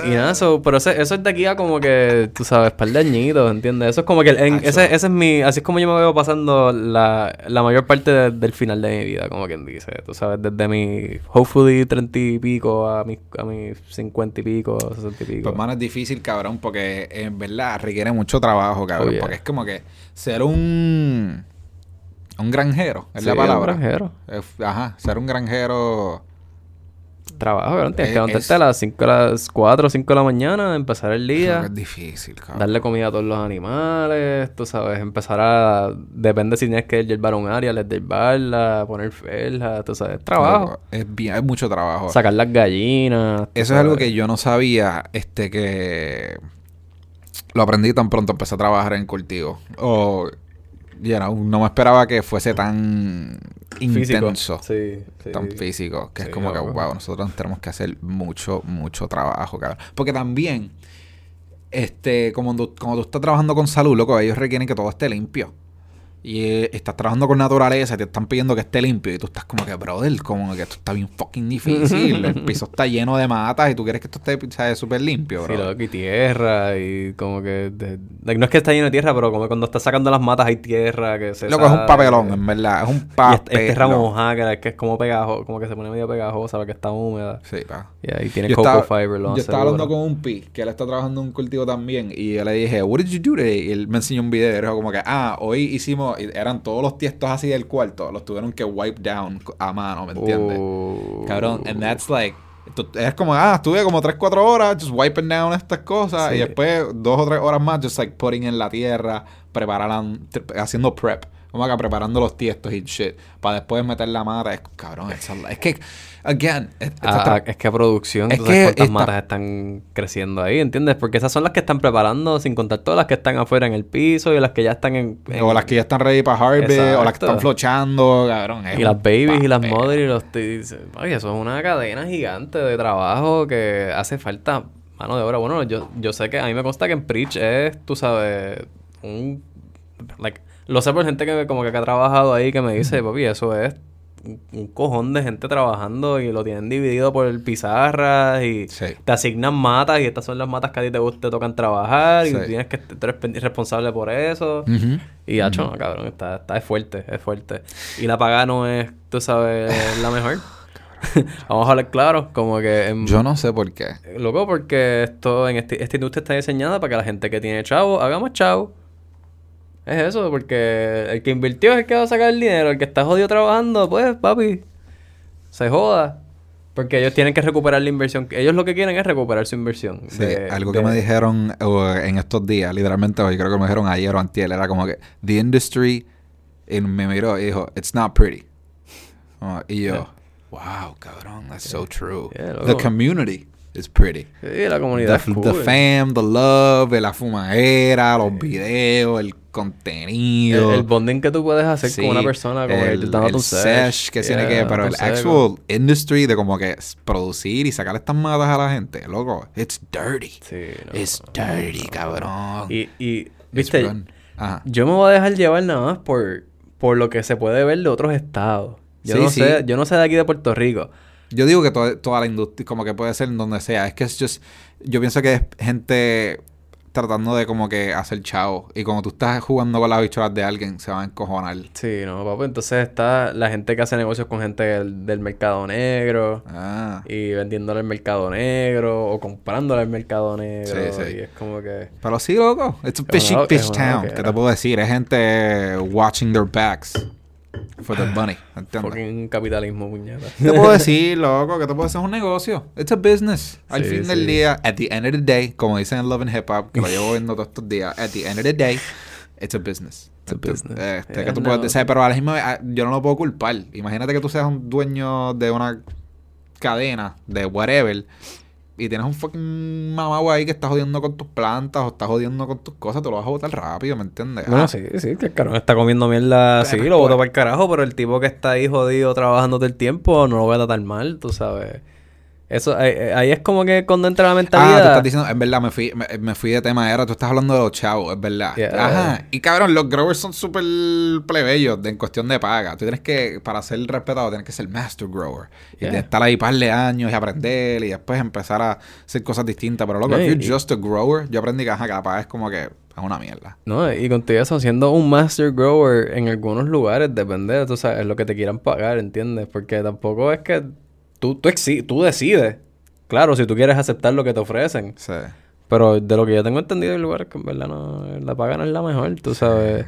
Speaker 1: Y nada, eso, pero eso, eso es de aquí a como que, tú sabes, par de añitos, ¿entiendes? Eso es como que, el- en- ese, ese es mi, así es como yo me veo pasando la, la mayor parte de- del final de mi vida, como quien dice, tú sabes, desde mi, hopefully, treinta y pico a mis, a mis cincuenta y pico, sesenta y pico.
Speaker 2: Pues, mano, es difícil, cabrón, porque en verdad requiere mucho trabajo, cabrón.
Speaker 1: Oh, yeah.
Speaker 2: Porque es como que ser un. Un granjero, es
Speaker 1: Sí,
Speaker 2: la palabra.
Speaker 1: un granjero.
Speaker 2: Es- Ajá, ser un granjero.
Speaker 1: Trabajo, cabrón, tienes
Speaker 2: Es-
Speaker 1: que levantarte
Speaker 2: es-
Speaker 1: a las 5, a las 4 o 5 de la mañana, empezar el día.
Speaker 2: Es difícil, cabrón.
Speaker 1: Darle comida a todos los animales, tú sabes, empezar a... Depende si tienes que yerbar un área, les yerbarla, poner felja, tú sabes, trabajo.
Speaker 2: Loco, Es, bien, es mucho trabajo.
Speaker 1: Sacar las gallinas.
Speaker 2: Eso es algo que yo no sabía, este que lo aprendí tan pronto empecé a trabajar en cultivo. O you know, no me esperaba que fuese tan
Speaker 1: Físico.
Speaker 2: intenso,
Speaker 1: Sí, sí.
Speaker 2: tan físico, que
Speaker 1: Sí,
Speaker 2: es como que wow, nosotros tenemos que hacer mucho, mucho trabajo, cabrón. Porque también, este, como como tú estás trabajando con salud, loco, ellos requieren que todo esté limpio. Y eh, estás trabajando con naturaleza y te están pidiendo que esté limpio. Y tú estás como que, brother, como que esto está bien fucking difícil. El piso está lleno de matas y tú quieres que esto esté súper limpio,
Speaker 1: Sí,
Speaker 2: bro.
Speaker 1: loco, y tierra y como que... de- no es que está lleno de tierra, pero como cuando estás sacando las matas hay tierra que se
Speaker 2: Loco, es un
Speaker 1: sabe.
Speaker 2: papelón, en verdad. Es un
Speaker 1: Y es,
Speaker 2: papelón.
Speaker 1: es tierra mojada, que, que es como pegajo, como que se pone medio pegajosa porque está húmeda.
Speaker 2: Sí, pa.
Speaker 1: Y ahí tiene
Speaker 2: Yo
Speaker 1: coco
Speaker 2: estaba,
Speaker 1: fiber, lo
Speaker 2: yo estaba hablando con un pi que él está trabajando en un cultivo también y yo le dije, What did you do today? Y él me enseñó un video y dijo como que, ah, hoy hicimos, eran todos los tiestos así del cuarto, los tuvieron que wipe down a mano, ¿me entiendes?
Speaker 1: Uh,
Speaker 2: Cabrón, and that's like, es como, ah, estuve como 3, 4 horas just wiping down estas cosas
Speaker 1: Sí.
Speaker 2: y después dos o tres horas más just like putting en la tierra, preparando, haciendo prep. Como acá preparando los tiestos y shit. Para después meter la mata. Es, cabrón, es que, again, es-
Speaker 1: Ah, es que a producción,
Speaker 2: Es
Speaker 1: tú sabes
Speaker 2: que
Speaker 1: cuántas
Speaker 2: esta-
Speaker 1: matas están creciendo ahí, ¿entiendes? Porque esas son las que están preparando, sin contar todas las que están afuera en el piso y las que ya están en... en-
Speaker 2: O las que ya están ready para harvest, o las que están flochando, cabrón.
Speaker 1: Y las babies y las mothers y los... Oye, eso es una cadena gigante de trabajo que hace falta mano de obra. Bueno, yo, yo sé que a mí me consta que en Preach es, tú sabes, un... Like, lo sé por gente que como que ha trabajado ahí que me dice, papi, eso es un, cojón de gente trabajando y lo tienen dividido por pizarras y
Speaker 2: Sí.
Speaker 1: te asignan matas y estas son las matas que a ti te, te tocan trabajar y
Speaker 2: Sí.
Speaker 1: tienes que tú eres responsable por eso. Y hacho, no, cabrón, está, está es fuerte, es fuerte. Y la paga no es, tú sabes, la mejor. Vamos a hablar claro, como que en-
Speaker 2: Yo no sé por qué.
Speaker 1: Loco, porque esto en este- esta industria está diseñada para que la gente que tiene chavo haga más chavo. Es eso, porque el que invirtió es el que va a sacar el dinero. El que está jodido trabajando, pues, papi, se joda. Porque ellos tienen que recuperar la inversión. Ellos lo que quieren es recuperar su inversión.
Speaker 2: Sí,
Speaker 1: de-
Speaker 2: algo que me dijeron uh, en estos días, literalmente hoy, creo que me dijeron ayer o antier, era como que the industry, y me miró y dijo, it's not pretty. Y yo, wow, cabrón, that's so true.
Speaker 1: Yeah,
Speaker 2: the community is pretty.
Speaker 1: Sí, la
Speaker 2: The,
Speaker 1: comunidad
Speaker 2: the
Speaker 1: cool.
Speaker 2: fam, the love, la fumadera, los videos, el contenido.
Speaker 1: El, el bonding que tú puedes hacer
Speaker 2: Sí,
Speaker 1: con una persona, como
Speaker 2: el, el
Speaker 1: un
Speaker 2: sesh que tiene que,
Speaker 1: Yeah,
Speaker 2: pero el
Speaker 1: seco.
Speaker 2: actual industry de como que producir y sacar estas matas a la gente, loco, it's dirty.
Speaker 1: Sí, no,
Speaker 2: It's dirty, cabrón.
Speaker 1: Y, y
Speaker 2: It's
Speaker 1: viste.
Speaker 2: Ajá.
Speaker 1: yo me voy a dejar llevar nada más por, por lo que se puede ver de otros estados. Yo
Speaker 2: Sí,
Speaker 1: no sé, yo no sé de aquí de Puerto Rico.
Speaker 2: Yo digo que to- toda la industria, como que puede ser en donde sea. Es que es just, yo pienso que es gente tratando de como que hacer chavo. Y como tú estás jugando con las bicholas de alguien, se van a encojonar.
Speaker 1: Sí, no, papá. Entonces está la gente que hace negocios con gente del, del mercado negro
Speaker 2: Ah.
Speaker 1: y vendiéndole al mercado negro o comprándole al mercado negro.
Speaker 2: Sí, sí.
Speaker 1: Y es como que.
Speaker 2: Pero sí, loco. It's a
Speaker 1: Es
Speaker 2: fishy fish town. ¿Qué te puedo decir? Es gente watching their backs for the money. ¿Entiendes?
Speaker 1: Fucking capitalismo, puñeta.
Speaker 2: ¿Qué te puedo decir, loco? ¿Qué te puedo? Es un negocio. It's a business. Al
Speaker 1: Sí,
Speaker 2: fin
Speaker 1: sí.
Speaker 2: del día, at the end of the day, como dicen en Love and Hip Hop, que lo llevo viendo todos estos días, at the end of the day, it's a business.
Speaker 1: It's a business.
Speaker 2: Este,
Speaker 1: Yeah,
Speaker 2: que tú
Speaker 1: no.
Speaker 2: puedes decir, pero a la misma vez, ah, yo no lo puedo culpar. Imagínate que tú seas un dueño de una cadena de whatever y tienes un fucking mamá ahí que está jodiendo con tus plantas o está jodiendo con tus cosas, te lo vas a botar rápido, ¿me entiendes?
Speaker 1: Bueno,
Speaker 2: Ah,
Speaker 1: sí, sí, que el carajo está comiendo mierda. Sí, lo boto
Speaker 2: pues-
Speaker 1: para el carajo, pero el tipo que está ahí jodido trabajando todo el tiempo no lo voy a tratar mal, tú sabes. Eso, ahí, ahí es como que cuando entra la mentalidad.
Speaker 2: Ah, tú estás diciendo, es verdad, me fui, me, me fui de tema, era, tú estás hablando de los chavos, es verdad.
Speaker 1: Yeah.
Speaker 2: Ajá. Y cabrón, los growers son súper plebeyos de, en cuestión de paga. Tú tienes que, para ser respetado, tienes que ser master grower. Y
Speaker 1: Yeah.
Speaker 2: tienes que estar ahí par de años y aprender y después empezar a hacer cosas distintas. Pero loco,
Speaker 1: Yeah,
Speaker 2: if you're just a grower, yo aprendí que ajá, que la paga es como que es una mierda.
Speaker 1: No, y contigo eso, siendo un master grower en algunos lugares, depende, tú sabes, lo que te quieran pagar, ¿entiendes? Porque tampoco es que tú, tú, tú decides. Claro, si tú quieres aceptar lo que te ofrecen.
Speaker 2: Sí.
Speaker 1: Pero de lo que yo tengo entendido, hay lugares que en verdad no, la paga no es la mejor, tú sabes.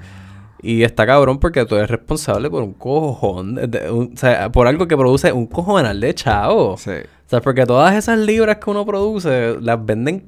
Speaker 1: Y está cabrón porque tú eres responsable por un cojón, de- de- un- o sea, por algo que produce un cojonal de chavo.
Speaker 2: Sí.
Speaker 1: O sea, porque todas esas libras que uno produce las venden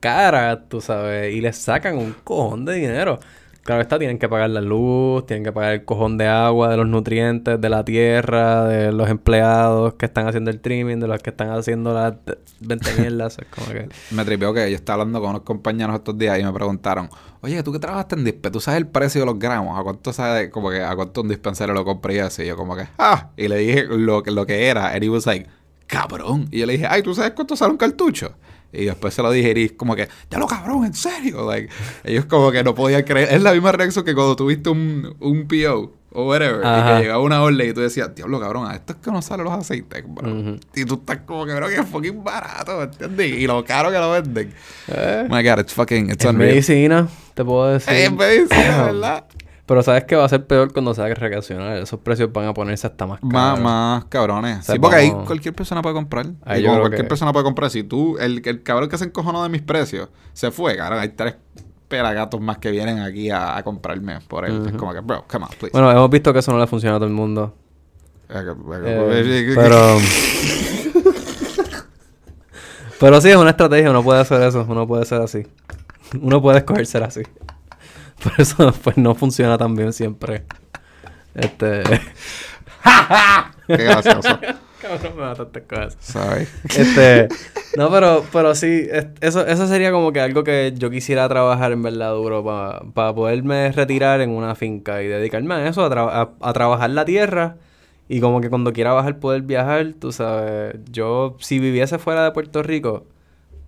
Speaker 1: caras, tú sabes, y les sacan un cojón de dinero. Claro está, tienen que pagar la luz, tienen que pagar el cojón de agua, de los nutrientes, de la tierra, de los empleados que están haciendo el trimming, de los que están haciendo las 20 mierdas. Como que...
Speaker 2: Me tripeó que yo estaba hablando con unos compañeros estos días y me preguntaron, oye, ¿tú que trabajaste en Dispe? ¿Tú sabes el precio de los gramos? ¿A cuánto sabe, como que, a cuánto un dispensario lo compré y así? Yo como que, ah, y le dije lo, que- lo que era, and he was like, cabrón. Y yo le dije, ay, ¿tú sabes cuánto sale un cartucho? Y después se lo dije y como que, ya lo cabrón, en serio. Like, ellos como que no podían creer. Es la misma reacción que cuando tuviste un, un PO o whatever. Y
Speaker 1: Ajá.
Speaker 2: que llegaba una orden y tú decías, diablo cabrón, a esto es que no salen los aceites, bro.
Speaker 1: Ujú.
Speaker 2: Y tú estás como que, bro, que es fucking barato, ¿entiendes? Y lo caro que lo venden.
Speaker 1: Eh,
Speaker 2: My God, it's fucking, it's
Speaker 1: es
Speaker 2: unreal.
Speaker 1: medicina, te puedo decir.
Speaker 2: Es medicina, ¿verdad?
Speaker 1: Pero sabes que va a ser peor cuando se haga reaccionar. Esos precios van a ponerse hasta más caros.
Speaker 2: Más, más cabrones.
Speaker 1: sea,
Speaker 2: sí, porque ahí cualquier persona puede comprar.
Speaker 1: Ahí
Speaker 2: cualquier
Speaker 1: que-
Speaker 2: persona puede comprar. Si tú, el, el cabrón que se encojonó de mis precios, se fue, cabrón. Hay tres pelagatos más que vienen aquí a, a comprarme por él. Es como que, bro, come on, please.
Speaker 1: Bueno, hemos visto que eso no le funciona a todo el mundo.
Speaker 2: Eh,
Speaker 1: Eh,
Speaker 2: eh,
Speaker 1: pero... pero sí, es una estrategia. Uno puede hacer eso. Uno puede ser así. Uno puede escoger ser así. Por eso, pues, no funciona tan bien siempre. Este...
Speaker 2: Qué gracioso.
Speaker 1: Cabrón, me mataste con eso.
Speaker 2: Sorry.
Speaker 1: Este, no, pero, pero sí, es- eso, eso sería como que algo que yo quisiera trabajar en verdad duro para poderme retirar en una finca y dedicarme a eso, a, tra- a- a trabajar la tierra y como que cuando quiera bajar poder viajar, tú sabes, yo si viviese fuera de Puerto Rico,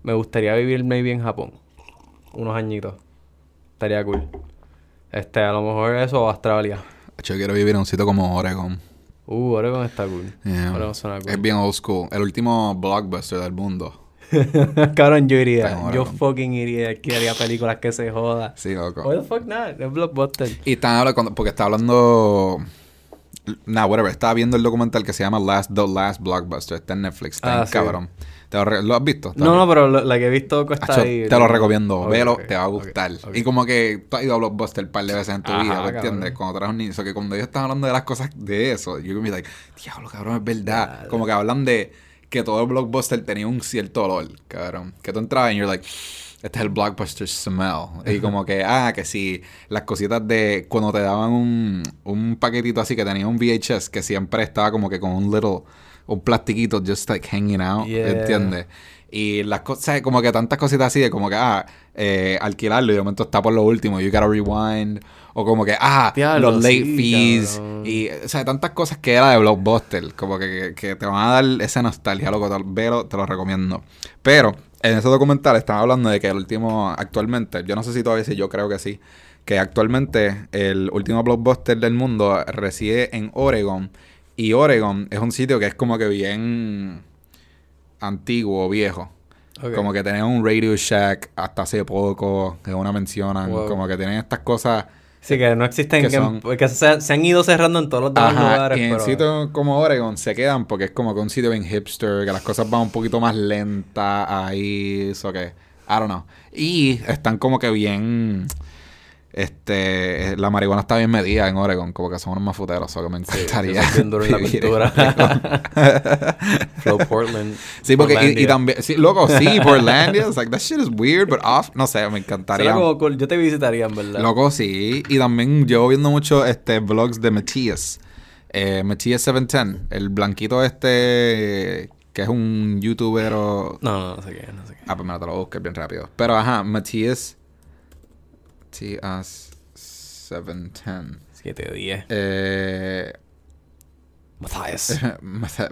Speaker 1: me gustaría vivir maybe en Japón, unos añitos, estaría cool. Este, a lo mejor eso o Australia.
Speaker 2: Yo quiero vivir en un sitio como Oregon.
Speaker 1: Uh, Oregon está cool.
Speaker 2: Yeah.
Speaker 1: Oregon suena cool.
Speaker 2: Es bien old school. El último blockbuster del mundo.
Speaker 1: Cabrón, yo iría. Yo fucking iría. Que haría películas que se joda.
Speaker 2: Sí, loco.
Speaker 1: Why the fuck not? Es blockbuster.
Speaker 2: Y están hablando, porque está hablando. Nah, whatever. Estaba viendo el documental que se llama Last, The Last Blockbuster. Está en Netflix. Está
Speaker 1: Ah,
Speaker 2: en
Speaker 1: sí.
Speaker 2: cabrón. ¿Te lo, re- ¿lo has visto?
Speaker 1: No, no, pero lo- la que he visto está
Speaker 2: Acho,
Speaker 1: ahí.
Speaker 2: te lo recomiendo. Velo, te va a gustar. Y como que tú has ido a Blockbuster un par de veces en tu
Speaker 1: Ajá,
Speaker 2: vida, ¿me entiendes? Cuando traes un niño. Que cuando ellos están hablando de las cosas de eso, yo me like, diablo, cabrón, es verdad. Como que hablan de que todo el Blockbuster tenía un cierto olor, cabrón. Que tú entrabas y you're like, este es el Blockbuster smell. Y como que, ah, que si las cositas de cuando te daban un, un paquetito así que tenía un VHS que siempre estaba como que con un little, un plastiquito just like hanging out,
Speaker 1: Yeah.
Speaker 2: ¿entiendes? Y las cosas, como que tantas cositas así de como que, ah, eh, alquilarlo y de momento está por lo último, you gotta rewind. O como que, ah,
Speaker 1: Diablo,
Speaker 2: los late
Speaker 1: sí,
Speaker 2: fees.
Speaker 1: cabrón.
Speaker 2: Y, o sea, tantas cosas que era de Blockbuster. Como que, que, que te van a dar esa nostalgia, loco. Te, velo, te lo recomiendo. Pero, en ese documental están hablando de que el último, actualmente, yo no sé si todavía sí, yo creo que sí. Que actualmente el último blockbuster del mundo reside en Oregon. Y Oregon es un sitio que es como que bien antiguo, viejo.
Speaker 1: Ok.
Speaker 2: Como que tenían un Radio Shack hasta hace poco, que una mencionan.
Speaker 1: Wow.
Speaker 2: Como que tienen estas cosas.
Speaker 1: Sí, que no existen.
Speaker 2: que
Speaker 1: Que,
Speaker 2: son-
Speaker 1: que se, se han ido cerrando en todos los demás
Speaker 2: Ajá,
Speaker 1: lugares.
Speaker 2: y en
Speaker 1: pero...
Speaker 2: sitios como Oregon se quedan porque es como que un sitio bien hipster, que las cosas van un poquito más lentas ahí, eso que, I don't know. Y están como que bien, este, la marihuana está bien medida en Oregon, como que son unos mafuteros, eso que me encantaría.
Speaker 1: duro en la pintura. Flow Portland.
Speaker 2: sí, porque, y, también, sí, loco, sí, Portlandia, it's like, that shit is weird, but off, no sé, me encantaría.
Speaker 1: Como cool. Yo te visitaría, en verdad.
Speaker 2: Loco, sí. Y también llevo viendo mucho este vlogs de Matías. Eh, Matías 710. El blanquito este que es un youtuber o...
Speaker 1: No, no, no sé qué, no sé qué.
Speaker 2: Ah, pues me lo busqué bien rápido. Pero ajá, Matías... Matías 710.
Speaker 1: 7 o 10.
Speaker 2: Eh,
Speaker 1: Matthias.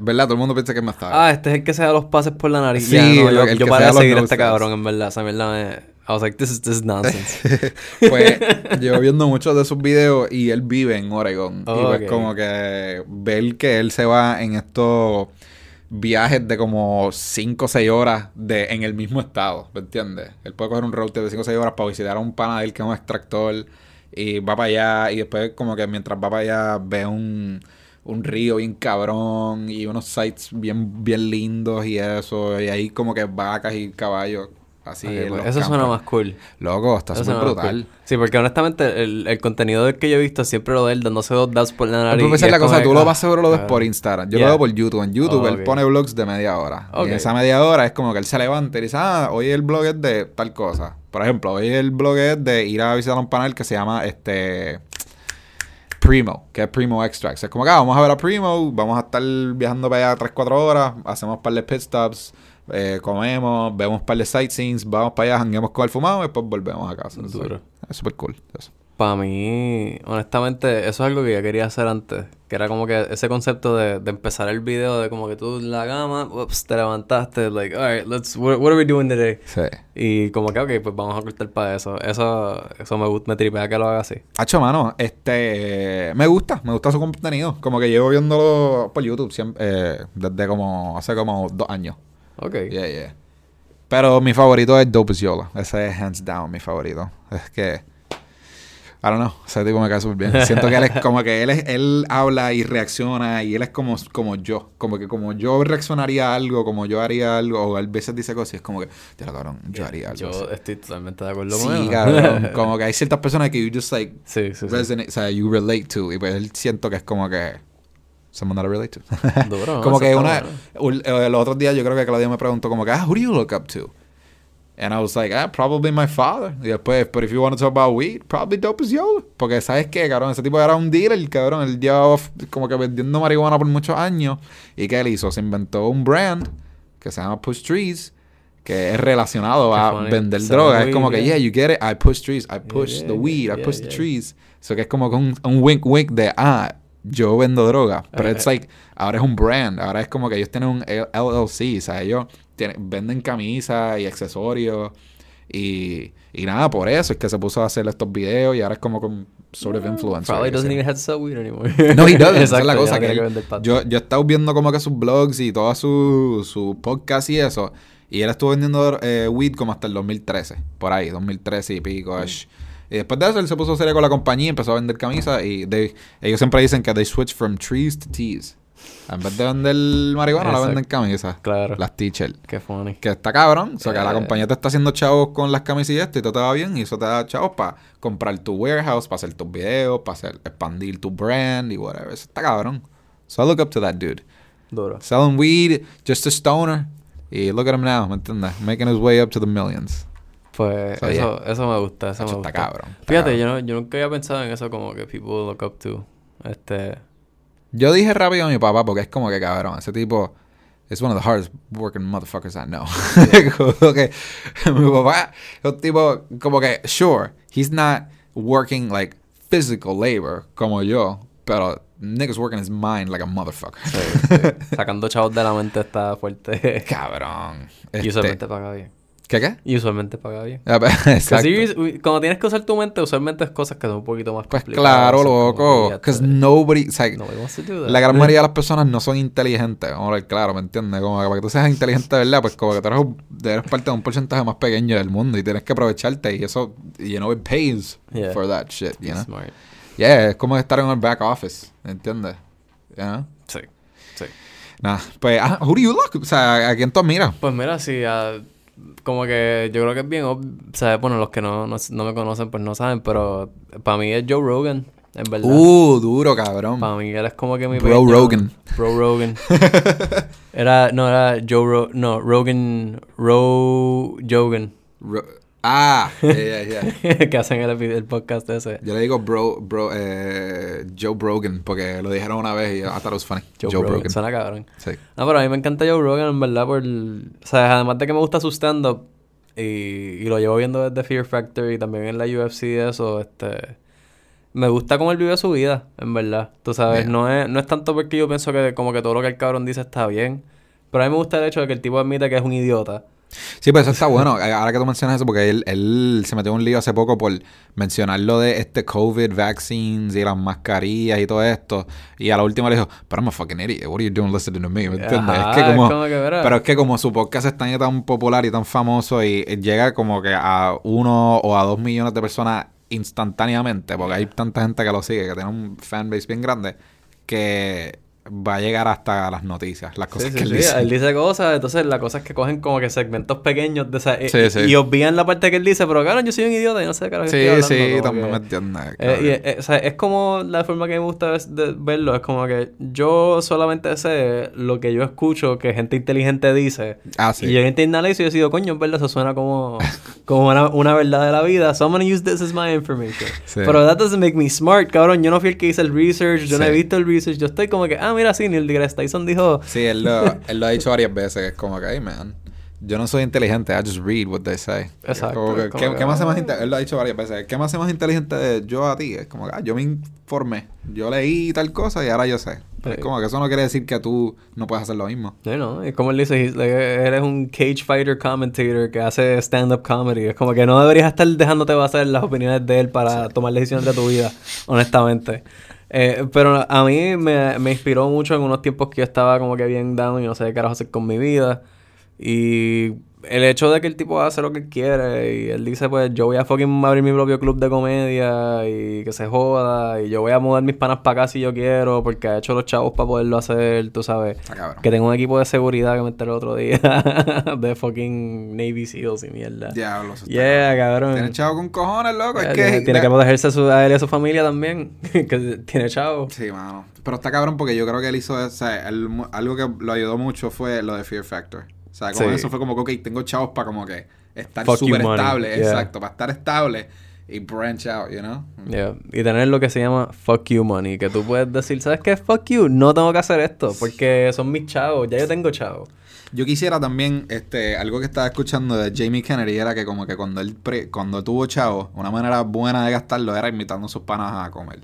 Speaker 2: ¿Verdad? Todo el mundo piensa que es Matthias.
Speaker 1: Ah, este es el que se da los pases por la nariz.
Speaker 2: Sí,
Speaker 1: no, yo, yo paré de seguir a este cabrón, en verdad. Esa mierda me... I was like, this is, this is nonsense.
Speaker 2: pues llevo viendo muchos de sus videos y él vive en Oregon. y
Speaker 1: Oh,
Speaker 2: pues
Speaker 1: ok.
Speaker 2: como que ver que él se va en estos viajes de como 5 o 6 horas de, en el mismo estado, ¿me entiendes? Él puede coger un road trip de 5 o 6 horas para visitar a un pana de él que es un extractor y va para allá y después como que mientras va para allá ve un, un río bien cabrón y unos sites bien, bien lindos y eso y ahí como que vacas y caballos así.
Speaker 1: Pues, eso suena más cool.
Speaker 2: Loco, está súper brutal.
Speaker 1: cool. Sí, porque honestamente el, el contenido que yo he visto siempre lo de él dándose dos dabs por la nariz.
Speaker 2: Es la cosa, tú lo vas seguro lo ves
Speaker 1: ah,
Speaker 2: por Instagram. Yo
Speaker 1: Yeah.
Speaker 2: lo veo por YouTube. En YouTube
Speaker 1: Oh,
Speaker 2: él pone vlogs de media hora. Y en esa media hora es como que él se levanta y dice, ah, hoy el blog es de tal cosa. Por ejemplo, hoy el blog es de ir a visitar un panel que se llama este Primo, que es Primo Extracts. Es como que ah, vamos a ver a Primo, vamos a estar viajando para allá 3-4 horas, hacemos un par de pit stops, eh, comemos, vemos un par de sightseeings, vamos para allá, jangueamos con el fumado y después volvemos a casa.
Speaker 1: Duro.
Speaker 2: Es súper cool. eso.
Speaker 1: Para mí, honestamente, eso es algo que ya quería hacer antes. Que era como que ese concepto de, de empezar el video de como que tú en la cama, ups, te levantaste, like, alright, let's, what, what are we doing today?
Speaker 2: Sí.
Speaker 1: Y como que, ok, pues vamos a cortar para eso. Eso, eso me, gusta, me tripea que lo haga así.
Speaker 2: Hacho, mano, este... Me gusta, me gusta su contenido. Como que llevo viéndolo por YouTube siempre, eh, desde como... Hace como dos años.
Speaker 1: Ok.
Speaker 2: Yeah, yeah. Pero mi favorito es Dope Yola. Ese es hands down mi favorito. Es que... I don't know. Ese tipo me cae súper bien. Siento que él es como que él, es, él habla y reacciona y él es como, como yo. Como que como yo reaccionaría a algo, como yo haría algo, o a veces dice cosas y es como que, ya cabrón, yo haría algo.
Speaker 1: Yo
Speaker 2: así".
Speaker 1: estoy totalmente de acuerdo con
Speaker 2: Sí,
Speaker 1: él.
Speaker 2: cabrón. como que hay ciertas personas que you just like
Speaker 1: sí, sí, sí.
Speaker 2: resonate, o sea, you relate to. Y pues él siento que es como que someone that I relate to.
Speaker 1: Duro,
Speaker 2: como que una,
Speaker 1: bueno.
Speaker 2: ul- eh, los otros días yo creo que Claudia me preguntó como que, ah, who do you look up to? And I was like, ah, probably my father. Y después, but if you want to talk about weed, probably Dope is Yola. Porque, ¿sabes qué, cabrón? Ese tipo era un dealer, cabrón. Él llevaba como que vendiendo marihuana por muchos años. ¿Y qué él hizo? Se inventó un brand que se llama Push Trees, que es relacionado
Speaker 1: Qué
Speaker 2: a
Speaker 1: funny.
Speaker 2: vender
Speaker 1: Sell
Speaker 2: droga.
Speaker 1: weed,
Speaker 2: Es como que,
Speaker 1: yeah.
Speaker 2: you get it, I push trees, I push
Speaker 1: yeah,
Speaker 2: the weed, I
Speaker 1: yeah,
Speaker 2: push the trees. So que es como un, un wink wink de, ah, yo vendo droga. Pero
Speaker 1: Eh,
Speaker 2: it's like, ahora es un brand. Ahora es como que ellos tienen un LLC. O sea, ellos tienen- venden camisas y accesorios. Y, y nada, por eso es que se puso a hacer estos videos y ahora es como con sort of influencer.
Speaker 1: Probably doesn't even have to sell weed anymore.
Speaker 2: No, he doesn't. Esa es la cosa. que él- yo, yo he estado viendo como que sus blogs y todas sus su podcasts y eso. Y él estuvo vendiendo eh, weed como hasta el 2013. Por ahí, 2013 y pico. ish. Y después de eso él se puso serio con la compañía y empezó a vender camisas. Y they- ellos siempre dicen que they switch from trees to tees. En vez de vender marihuana, la venden camisas.
Speaker 1: Claro.
Speaker 2: Las t-shirts.
Speaker 1: Qué funny.
Speaker 2: Que está cabrón. O sea, que la
Speaker 1: Eh.
Speaker 2: compañía te está haciendo chavos con las camisas y esto y todo te va bien. Y eso te da chavos para comprar tu warehouse, para hacer tus videos, para hacer, expandir tu brand y whatever. Eso está cabrón. So I look up to that dude.
Speaker 1: Duro.
Speaker 2: Selling weed, just a stoner. Y look at him now, ¿me entiendes? Making his way up to the millions.
Speaker 1: Pues
Speaker 2: So,
Speaker 1: eso, eso me gusta, eso
Speaker 2: Hacho,
Speaker 1: me
Speaker 2: está
Speaker 1: gusta.
Speaker 2: cabrón. está
Speaker 1: Fíjate,
Speaker 2: cabrón.
Speaker 1: yo, no, yo nunca había pensado en eso como que people look up to. Este...
Speaker 2: Yo dije rápido a mi papá porque es como que cabrón. Ese tipo es one of the hardest working motherfuckers I know. como que mi papá es un tipo como que, sure, he's not working like physical labor como yo, pero nigga's working his mind like a motherfucker.
Speaker 1: sí, sí. Sacando chavos de la mente está fuerte.
Speaker 2: cabrón.
Speaker 1: Y
Speaker 2: Este,
Speaker 1: usualmente paga bien.
Speaker 2: ¿Qué qué?
Speaker 1: Y usualmente paga bien.
Speaker 2: Ah, pues, Exacto.
Speaker 1: Uy, cuando tienes que usar tu mente, usualmente es cosas que son un poquito más
Speaker 2: Pues
Speaker 1: complicadas,
Speaker 2: claro,
Speaker 1: son como
Speaker 2: loco. Because nobody, o sea,
Speaker 1: Nobody wants to do that.
Speaker 2: La gran mayoría de las personas no son inteligentes. Vamos a ver, claro, ¿me entiendes? Como que para que tú seas inteligente de verdad, pues como que tú eres, eres parte de un porcentaje más pequeño del mundo y tienes que aprovecharte y eso, you know, it pays
Speaker 1: Yeah.
Speaker 2: for that shit, you know?
Speaker 1: Smart.
Speaker 2: Yeah, es como estar en el back office, ¿me entiendes? You know?
Speaker 1: Sí, sí.
Speaker 2: Nah, pues, ah, who do you look? O sea, ¿a quién tú miras?
Speaker 1: Pues mira, sí, ah, como que yo creo que es bien obvio. O sea, bueno, los que no, no, no me conocen, pues no saben, pero para mí es Joe Rogan, en verdad.
Speaker 2: Uh, duro, cabrón.
Speaker 1: Para mí él es como que mi
Speaker 2: Bro
Speaker 1: pequeño-
Speaker 2: Rogan.
Speaker 1: Bro Rogan. era, no, era Joe Ro no, Rogan, Ro Jogan.
Speaker 2: Ro- ah, yeah, yeah, yeah.
Speaker 1: que hacen el, el podcast ese.
Speaker 2: Yo le digo bro, bro, eh, Joe Brogan, porque lo dijeron una vez y I thought it was funny.
Speaker 1: Joe,
Speaker 2: Joe,
Speaker 1: Rogan.
Speaker 2: Brogan.
Speaker 1: Suena cabrón.
Speaker 2: Sí.
Speaker 1: No, pero a mí me encanta Joe Rogan, en verdad, por... O sea, además de que me gusta su stand-up y, y lo llevo viendo desde Fear Factor y también en la UFC y eso, este... me gusta cómo él vive su vida, en verdad. Tú sabes, no, es, no es tanto porque yo pienso que como que todo lo que el cabrón dice está bien. Pero a mí me gusta el hecho de que el tipo admite que es un idiota.
Speaker 2: Sí, pues eso está bueno. Ahora que tú mencionas eso, porque él, él se metió en un lío hace poco por mencionar lo de este COVID vaccines y las mascarillas y todo esto. Y a la última le dijo, pero I'm a fucking idiot. What are you doing listening to me? ¿Me entiendes?
Speaker 1: Ajá,
Speaker 2: es que como,
Speaker 1: que,
Speaker 2: pero es que como su podcast es tan, tan popular y tan famoso y llega como que a uno o a dos millones de personas instantáneamente, porque hay tanta gente que lo sigue, que tiene un fanbase bien grande, que va a llegar hasta las noticias, las cosas
Speaker 1: Sí,
Speaker 2: que
Speaker 1: sí,
Speaker 2: él
Speaker 1: sí.
Speaker 2: dice.
Speaker 1: Él dice cosas, entonces la cosa es que cogen como que segmentos pequeños de esa,
Speaker 2: Sí,
Speaker 1: y,
Speaker 2: sí.
Speaker 1: y obvían la parte que él dice, pero claro, yo soy un idiota y no sé qué
Speaker 2: Sí,
Speaker 1: estoy hablando,
Speaker 2: sí, también
Speaker 1: que-
Speaker 2: me entiendes.
Speaker 1: Eh,
Speaker 2: cabrón.
Speaker 1: y, eh, o sea, es como la forma que me gusta es de verlo. Es como que yo solamente sé lo que yo escucho que gente inteligente dice.
Speaker 2: Ah, sí.
Speaker 1: Y yo internalizo y yo digo, coño, es verdad, eso suena como, como una, una verdad de la vida. So I'm gonna use this as my information.
Speaker 2: Sí.
Speaker 1: Pero that doesn't make me smart, cabrón. Yo no fui el que hice el research, yo no he
Speaker 2: Sí.
Speaker 1: visto el research. Yo estoy como que, ah, mira, sí, Neil deGrasse Tyson dijo...
Speaker 2: Sí, él lo, él lo ha dicho varias veces, que es como que, hey, man, yo no soy inteligente, I just read what they say.
Speaker 1: Exacto,
Speaker 2: que, ¿qué,
Speaker 1: que,
Speaker 2: qué hace más inte- Él lo ha dicho varias veces, ¿qué me hace más inteligente de yo a ti? Es como que, ah, yo me informé, yo leí tal cosa y ahora yo sé.
Speaker 1: Sí.
Speaker 2: Es como que eso no quiere decir que tú no puedes hacer lo mismo.
Speaker 1: No, no, es como él dice, like, eres un cage fighter commentator que hace stand-up comedy. Es como que no deberías estar dejándote basar las opiniones de él para tomar decisiones de tu vida, honestamente. Eh, pero a mí me, me inspiró mucho en unos tiempos que yo estaba como que bien down y no sé qué carajo hacer con mi vida. Y el hecho de que el tipo hace lo que quiere y él dice, pues yo voy a fucking abrir mi propio club de comedia y que se joda y yo voy a mudar mis panas para acá si yo quiero porque ha hecho los chavos para poderlo hacer, tú sabes.
Speaker 2: Cabrón.
Speaker 1: Que tengo un equipo de seguridad que me enteré el otro día de fucking Navy SEALs y mierda.
Speaker 2: Diablo, eso
Speaker 1: Yeah, cabrón.
Speaker 2: Tiene chavo con cojones, loco. Es
Speaker 1: tiene,
Speaker 2: que.
Speaker 1: tiene que protegerse a, su- a él y a su familia también. que tiene chavo.
Speaker 2: Sí, mano. Pero está cabrón porque yo creo que él hizo, o sea, él algo que lo ayudó mucho fue lo de Fear Factor. O sea, como
Speaker 1: Sí.
Speaker 2: eso fue como que, ok, tengo chavos para como que estar súper estable.
Speaker 1: Yeah.
Speaker 2: Exacto, para estar estable y branch out, you know?
Speaker 1: Yeah. Y tener lo que se llama fuck you money. Que tú puedes decir, ¿sabes qué? Fuck you. No tengo que hacer esto porque son mis chavos. Ya yo tengo chavos.
Speaker 2: Yo quisiera también, este, algo que estaba escuchando de Jamie Kennedy era que como que cuando él pre- cuando tuvo chavos, una manera buena de gastarlo era invitando a sus panas a comer.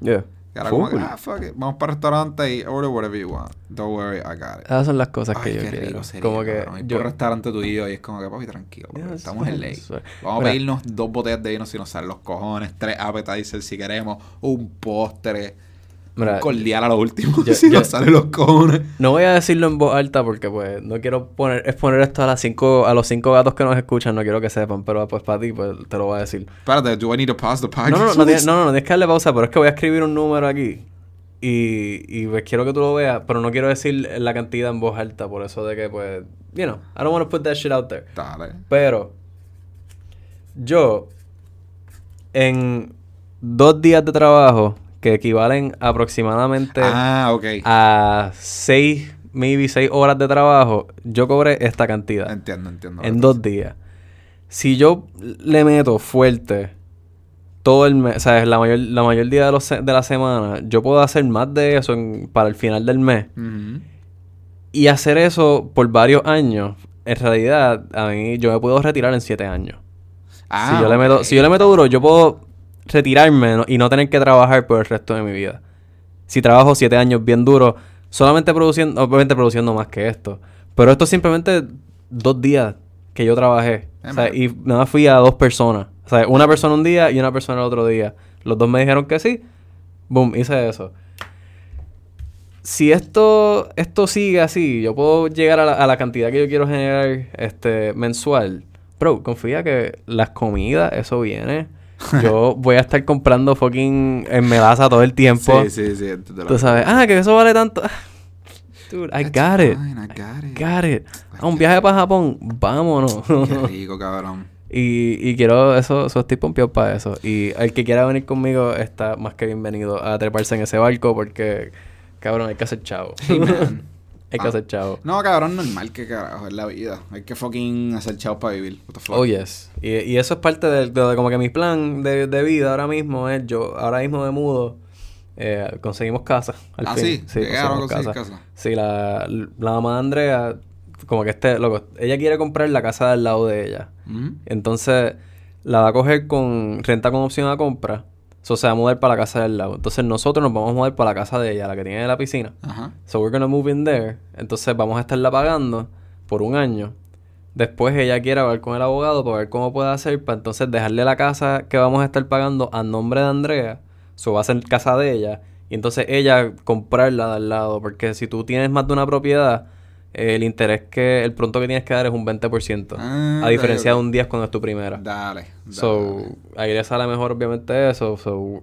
Speaker 1: Yeah.
Speaker 2: Como que, ah, fuck it, vamos para el restaurante y order whatever you want. Don't worry, I got it.
Speaker 1: Esas son las cosas
Speaker 2: Ay,
Speaker 1: que yo
Speaker 2: qué
Speaker 1: quiero.
Speaker 2: rico sería,
Speaker 1: como que yo...
Speaker 2: por restaurante tuyo y es como que, papi, tranquilo. estamos en ley. Vamos
Speaker 1: Mira.
Speaker 2: a pedirnos dos botellas de vino si nos salen los cojones, tres appetizers si queremos, un postre,
Speaker 1: Mira,
Speaker 2: cordial a lo último
Speaker 1: yo-
Speaker 2: si
Speaker 1: yo-
Speaker 2: nos salen los cojones.
Speaker 1: No voy a decirlo en voz alta porque pues no quiero poner exponer esto a las cinco a los cinco gatos que nos escuchan, no quiero que sepan, pero pues para ti pues te lo voy a decir.
Speaker 2: Espérate, do I need to pause the podcast?
Speaker 1: No, no, no, no, tienes- no, no, no tienes que darle pausa, pero es que voy a escribir un número aquí. Y, y pues quiero que tú lo veas, pero no quiero decir la cantidad en voz alta, por eso de que pues, you know, I don't want to put that shit out there.
Speaker 2: Dale.
Speaker 1: Pero yo en dos días de trabajo que equivalen aproximadamente
Speaker 2: Ah, ok.
Speaker 1: a seis, maybe seis horas de trabajo, yo cobré esta cantidad
Speaker 2: Entiendo, entiendo.
Speaker 1: en dos días. Si yo le meto fuerte todo el mes, ¿sabes? La mayor, la mayor día de, los de la semana, yo puedo hacer más de eso en- para el final del mes. Y hacer eso por varios años, en realidad, a mí yo me puedo retirar en siete años.
Speaker 2: Ah,
Speaker 1: si, yo le meto, si yo le meto duro, yo puedo retirarme y no tener que trabajar por el resto de mi vida. Si trabajo siete años bien duro, solamente produciendo, obviamente produciendo más que esto. Pero esto es simplemente dos días que yo trabajé. O sea,
Speaker 2: man.
Speaker 1: y nada más fui a dos personas. O sea, una persona un día y una persona el otro día. Los dos me dijeron que sí. Boom, hice eso. Si esto, esto sigue así, yo puedo llegar a la, a la cantidad que yo quiero generar este, mensual. Bro, confía que las comidas, eso viene. Yo voy a estar comprando fucking en melaza todo el tiempo.
Speaker 2: Sí, sí, sí.
Speaker 1: Tú
Speaker 2: que-
Speaker 1: sabes, ah, que eso vale tanto. Dude, I got it.
Speaker 2: I got it.
Speaker 1: Got it. A un viaje para Japón, vámonos.
Speaker 2: Qué rico, cabrón.
Speaker 1: y, y quiero eso, eso estoy pompeado para eso. Y el que quiera venir conmigo está más que bienvenido a treparse en ese barco porque, cabrón, hay que hacer chavo.
Speaker 2: Hey, man.
Speaker 1: Hay que
Speaker 2: Ah.
Speaker 1: hacer chavo.
Speaker 2: No, cabrón, normal que carajo, es la vida. Hay que fucking hacer chavos para vivir. What the fuck?
Speaker 1: Oh, yes. Y, y eso es parte de, de- de como que mi plan de, de vida ahora mismo es yo, ahora mismo me mudo. eh, conseguimos casa. Al
Speaker 2: Ah,
Speaker 1: fin.
Speaker 2: sí, llegaron a
Speaker 1: conseguimos
Speaker 2: conseguir casa.
Speaker 1: Sí, la, la mamá de Andrea, como que este, loco, ella quiere comprar la casa del lado de ella. Entonces, la va a coger con renta con opción a compra. So se va a mudar para la casa del lado. Entonces nosotros nos vamos a mudar para la casa de ella, la que tiene la piscina.
Speaker 2: Ajá.
Speaker 1: So we're gonna move in there. Entonces vamos a estarla pagando por un año. Después ella quiere hablar con el abogado para ver cómo puede hacer para entonces dejarle la casa que vamos a estar pagando a nombre de Andrea. So va a ser casa de ella. Y entonces ella comprarla de al lado. Porque si tú tienes más de una propiedad, el interés que, el pronto que tienes que dar es un 20%.
Speaker 2: Ah,
Speaker 1: a diferencia de un 10 cuando es tu primera.
Speaker 2: Dale. dale.
Speaker 1: So, ahí le sale mejor obviamente eso. So,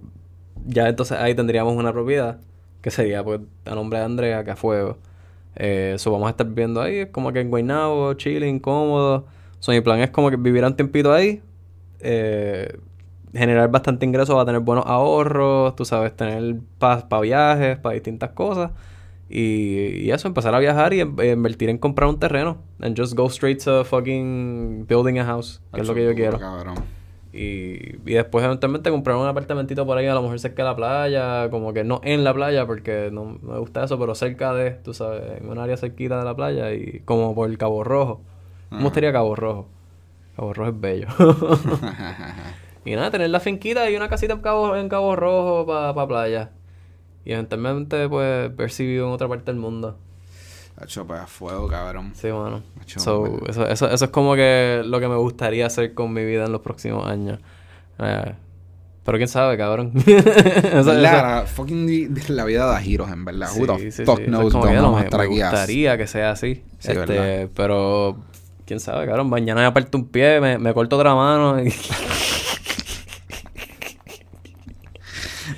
Speaker 1: ya entonces ahí tendríamos una propiedad que sería pues a nombre de Andrea, que a fuego. Eh, so, vamos a estar viviendo ahí, como que en Guaynabo, chilling, cómodo. So, mi plan es como que vivir un tiempito ahí, eh, generar bastante ingreso, va a tener buenos ahorros, tú sabes, tener para viajes, para distintas cosas. Y, y eso, empezar a viajar y en- invertir en comprar un terreno. And just go straight to fucking building a house, que es lo que yo quiero.
Speaker 2: Cabrón.
Speaker 1: Y, y después eventualmente comprar un apartamentito por ahí, a lo mejor cerca de la playa, como que no en la playa, porque no me gusta eso, pero cerca de, tú sabes, en un área cerquita de la playa y como por el Cabo Rojo. Me gustaría Cabo Rojo. Cabo Rojo es bello. y nada, tener la finquita y una casita en Cabo, en Cabo Rojo para playa. Y eventualmente, pues, vivo en otra parte del mundo.
Speaker 2: Hacho, pues a fuego, cabrón.
Speaker 1: Sí, mano.
Speaker 2: Macho,
Speaker 1: So, eso, eso, eso es como que lo que me gustaría hacer con mi vida en los próximos años. Eh, pero quién sabe, cabrón. Eso-
Speaker 2: La fucking la vida da giros, en verdad.
Speaker 1: Sí, sí,
Speaker 2: fuck
Speaker 1: sí. Eso
Speaker 2: knows
Speaker 1: no,
Speaker 2: vamos a
Speaker 1: me,
Speaker 2: estar
Speaker 1: me
Speaker 2: aquí?
Speaker 1: gustaría que sea así.
Speaker 2: Sí,
Speaker 1: este,
Speaker 2: ¿verdad?
Speaker 1: pero quién sabe, cabrón. Mañana me aparto un pie, me, me corto otra mano. y-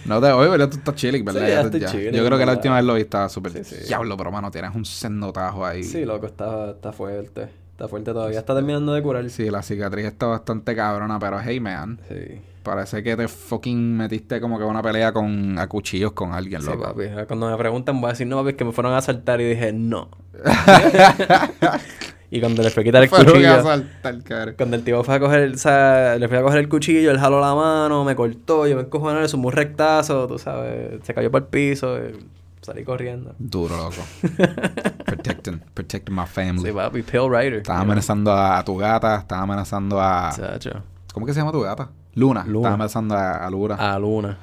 Speaker 2: No te oye, ¿verdad? Tú estás chilling, ¿verdad?
Speaker 1: Sí,
Speaker 2: Ya
Speaker 1: ya
Speaker 2: te-
Speaker 1: estoy
Speaker 2: ya.
Speaker 1: chilling,
Speaker 2: Yo creo que la última vez lo vi estaba súper
Speaker 1: Sí, sí.
Speaker 2: diablo, pero mano, tienes un sendotajo ahí.
Speaker 1: sí, loco, está, está fuerte. Está fuerte todavía. Está terminando de curar.
Speaker 2: Sí, la cicatriz está bastante cabrona, pero hey, man.
Speaker 1: Sí.
Speaker 2: Parece que te fucking metiste como que una pelea con a cuchillos con alguien,
Speaker 1: Sí,
Speaker 2: loco.
Speaker 1: papi. Cuando me preguntan, voy a decir, no, papi, es que me fueron a asaltar y dije, no. y cuando le fui a quitar el cuchillo,
Speaker 2: asaltar,
Speaker 1: cuando el tipo fue a coger, el- o sea, le fui a coger el cuchillo, él jaló la mano, me cortó, yo me encojoné, le sumó un rectazo, tú sabes, se cayó para el piso, y salí corriendo.
Speaker 2: Duro, loco. protecting, protecting my family.
Speaker 1: Sí, papi, Pale Rider.
Speaker 2: Estaba amenazando a, a tu gata, estaba amenazando a...
Speaker 1: Chacho.
Speaker 2: ¿Cómo que se llama tu gata? Luna.
Speaker 1: Luna.
Speaker 2: Estaba amenazando a, a Luna.
Speaker 1: A Luna.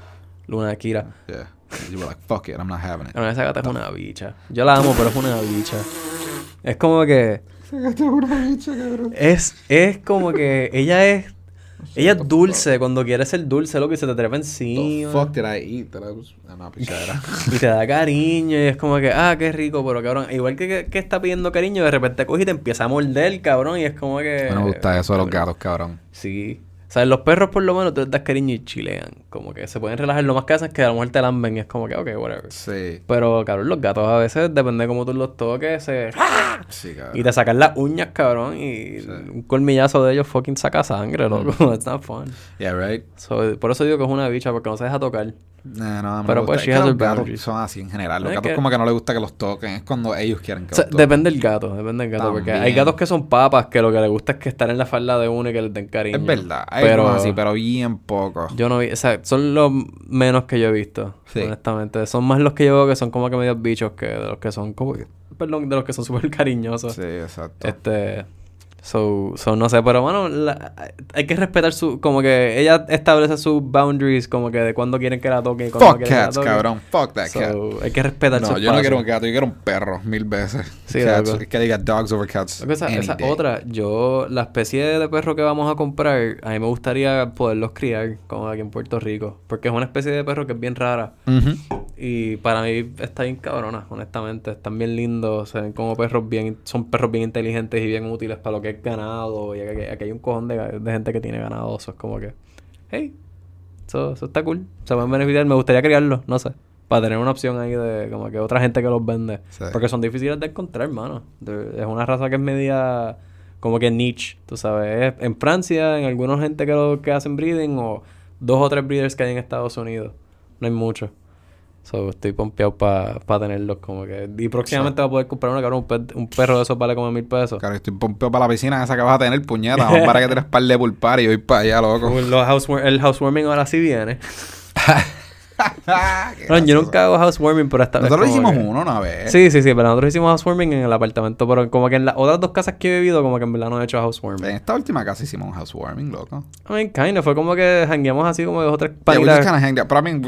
Speaker 1: Luna de Kira.
Speaker 2: Yeah. You were like, fuck it, I'm not having it.
Speaker 1: Esa gata es una bicha. Yo la amo, pero es una bicha. Es como que... Es, es como que ella es... Ella es dulce cuando quiere ser dulce, lo que se te trepa
Speaker 2: The
Speaker 1: encima.
Speaker 2: fuck did I eat? That I was... Una pichadera.
Speaker 1: Y te da cariño y es como que, ah, qué rico, pero cabrón, igual que, que, que está pidiendo cariño, de repente coge y te empieza a morder, cabrón, y es como que...
Speaker 2: No me gusta eso de los gatos, cabrón.
Speaker 1: Sí. O sea, los perros por lo menos tú les das cariño y chilean. Como que se pueden relajar lo más que hacen es que a lo mejor te lamben y es como que, ok, whatever.
Speaker 2: Sí.
Speaker 1: Pero, cabrón, los gatos a veces, depende de cómo tú los toques, se...
Speaker 2: Sí, cabrón.
Speaker 1: Y te sacan las uñas, cabrón, y
Speaker 2: Sí.
Speaker 1: un colmillazo de ellos fucking saca sangre, loco. It's not fun.
Speaker 2: Yeah, right?
Speaker 1: So, por eso digo que es una bicha, porque no se deja tocar.
Speaker 2: No, no, no
Speaker 1: Pero pues, she has
Speaker 2: los gatos son así en general. Los
Speaker 1: Es
Speaker 2: gatos
Speaker 1: que-
Speaker 2: como que no les gusta que los toquen. Es cuando ellos quieren que
Speaker 1: O sea,
Speaker 2: los toquen.
Speaker 1: depende del gato, depende del gato. Porque hay gatos que son papas que lo que les gusta es que estar en la falda de uno y que les den cariño.
Speaker 2: Es verdad. Hay
Speaker 1: pero
Speaker 2: así, pero bien pocos.
Speaker 1: yo no vi, o sea, son los menos que yo he visto,
Speaker 2: Sí.
Speaker 1: honestamente. Son más los que yo veo que son como que medios bichos que de los que son como perdón, de los que son súper cariñosos.
Speaker 2: Sí, exacto.
Speaker 1: Este, so, so, no sé, pero bueno, la- hay que respetar su, como que ella establece sus boundaries, como que de cuándo quieren que la toque
Speaker 2: Fuck cats,
Speaker 1: toque.
Speaker 2: cabrón. Fuck that cat.
Speaker 1: So, hay que respetar su
Speaker 2: No, yo no quiero un gato, yo quiero un perro, mil veces.
Speaker 1: Sí,
Speaker 2: cats, que diga dogs over cats.
Speaker 1: Esa,
Speaker 2: any
Speaker 1: esa
Speaker 2: day.
Speaker 1: otra, yo, la especie de perro que vamos a comprar, a mí me gustaría poderlos criar como aquí en Puerto Rico. Porque es una especie de perro que es bien rara. Y para mí está bien cabrona, honestamente. Están bien lindos, se ven como perros bien, son perros bien inteligentes y bien útiles para lo que ganado. Y aquí, aquí hay un cojón de, de gente que tiene ganado. Eso es como que, hey, eso, eso está cool. Se pueden beneficiar. Me gustaría criarlos, no sé. Para tener una opción ahí de como que otra gente que los vende.
Speaker 2: Sí.
Speaker 1: Porque son difíciles de encontrar, hermano. Es una raza que es media como que niche, tú sabes. Es en Francia, en algunos gente que, lo, que hacen breeding o dos o tres breeders que hay en Estados Unidos. No hay mucho. So, estoy pompeado para tenerlos como que... Y próximamente voy a poder comprar una, cabrón, un, pe- un perro de esos vale como mil pesos.
Speaker 2: Claro, estoy pompeo para la piscina esa que vas a tener, puñeta. Para que tienes par de pulpar y voy para allá, loco.
Speaker 1: Los housewar- el housewarming ahora sí viene. No, yo nunca hago housewarming, pero vez
Speaker 2: Nosotros
Speaker 1: como
Speaker 2: hicimos
Speaker 1: que-
Speaker 2: uno una vez.
Speaker 1: Sí, sí, sí, pero nosotros hicimos housewarming en el apartamento, pero como que en las otras dos casas que he vivido, como que en verdad no he hecho
Speaker 2: En
Speaker 1: housewarming.
Speaker 2: esta última casa hicimos un housewarming, loco.
Speaker 1: I mean, kinda, fue como que jangueamos así como dos o tres
Speaker 2: Yeah, we just
Speaker 1: panitas.
Speaker 2: But I mean,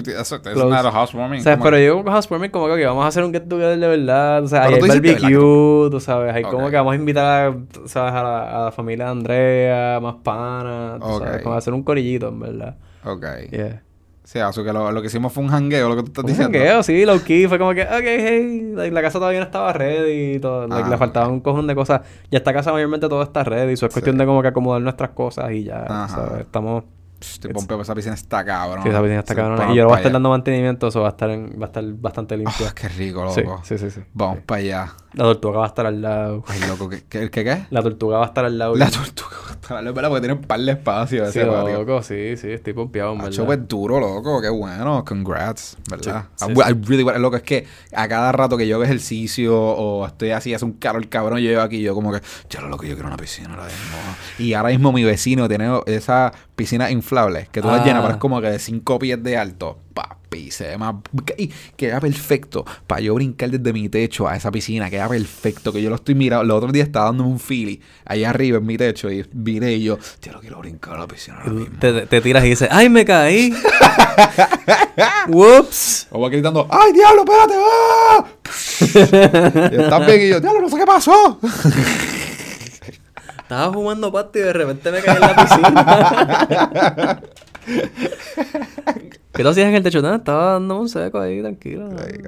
Speaker 2: es
Speaker 1: Close.
Speaker 2: not a housewarming.
Speaker 1: O sea,
Speaker 2: como-
Speaker 1: pero yo con housewarming como que ok, vamos a hacer un get together de verdad, o sea,
Speaker 2: Pero
Speaker 1: hay barbecue, tú sabes, hay como
Speaker 2: Ok.
Speaker 1: que vamos a invitar, a, sabes, a la, a la familia de Andrea, más pana, tú sabes,
Speaker 2: Ok.
Speaker 1: como hacer un corillito, en verdad.
Speaker 2: Ok.
Speaker 1: Yeah.
Speaker 2: Sí, eso que lo, lo que hicimos fue un hangueo, lo que tú estás
Speaker 1: Un
Speaker 2: diciendo.
Speaker 1: jangueo, sí, low key, fue como que, ok, hey, like, la casa todavía no estaba ready y todo, like,
Speaker 2: Ah,
Speaker 1: le faltaba
Speaker 2: ok.
Speaker 1: un cojón de cosas. Ya esta casa mayormente todo está ready, eso es cuestión
Speaker 2: Sí.
Speaker 1: de como que acomodar nuestras cosas y ya,
Speaker 2: Ajá.
Speaker 1: ¿sabes? Estamos...
Speaker 2: Estoy pompeo, esa piscina está cabrón.
Speaker 1: Sí, esa piscina está
Speaker 2: van
Speaker 1: Y yo voy a estar dando mantenimiento, eso va a estar, en- va a estar bastante limpio.
Speaker 2: Ah, qué rico,
Speaker 1: sí,
Speaker 2: loco.
Speaker 1: sí, sí, sí.
Speaker 2: Vamos
Speaker 1: Sí.
Speaker 2: para allá.
Speaker 1: La tortuga va a estar al lado.
Speaker 2: Ay, loco, ¿qué, qué, qué, qué?
Speaker 1: La tortuga va a estar al lado.
Speaker 2: La tortuga. Es verdad, porque tiene un par de espacios
Speaker 1: Sí,
Speaker 2: ese
Speaker 1: loco, sí, sí, estoy pompeado, en verdad.
Speaker 2: pues duro, loco. Qué bueno. Congrats, ¿verdad?
Speaker 1: Sí,
Speaker 2: I,
Speaker 1: sí,
Speaker 2: I really want- Loco, es que a cada rato que yo hago ejercicio o estoy así, hace un calor cabrón, yo llego aquí yo como que, ya lo loco, yo quiero una piscina ahora mismo. Y ahora mismo mi vecino tiene esa piscina inflable que tú la
Speaker 1: Ah.
Speaker 2: llenas, pero es como que de 5 pies de alto. Papi, se ve más... Y queda perfecto para yo brincar desde mi techo a esa piscina. Queda perfecto, que yo lo estoy mirando. El otro día estaba dándome un feeling allá arriba en mi techo y miré y yo, ya lo quiero brincar a la piscina ahora mismo.
Speaker 1: Te, tiras y dices, ¡ay, me caí! ¡Whoops!
Speaker 2: O va gritando, ¡ay, diablo, espérate! ¡ah!" y estás bien y yo, diablo, no sé qué pasó.
Speaker 1: Estaba jugando pasto y de repente me caí en la piscina. ¿Qué tú hacías en el techo? Nada, estaba dando un seco ahí, tranquilo.
Speaker 2: Ay.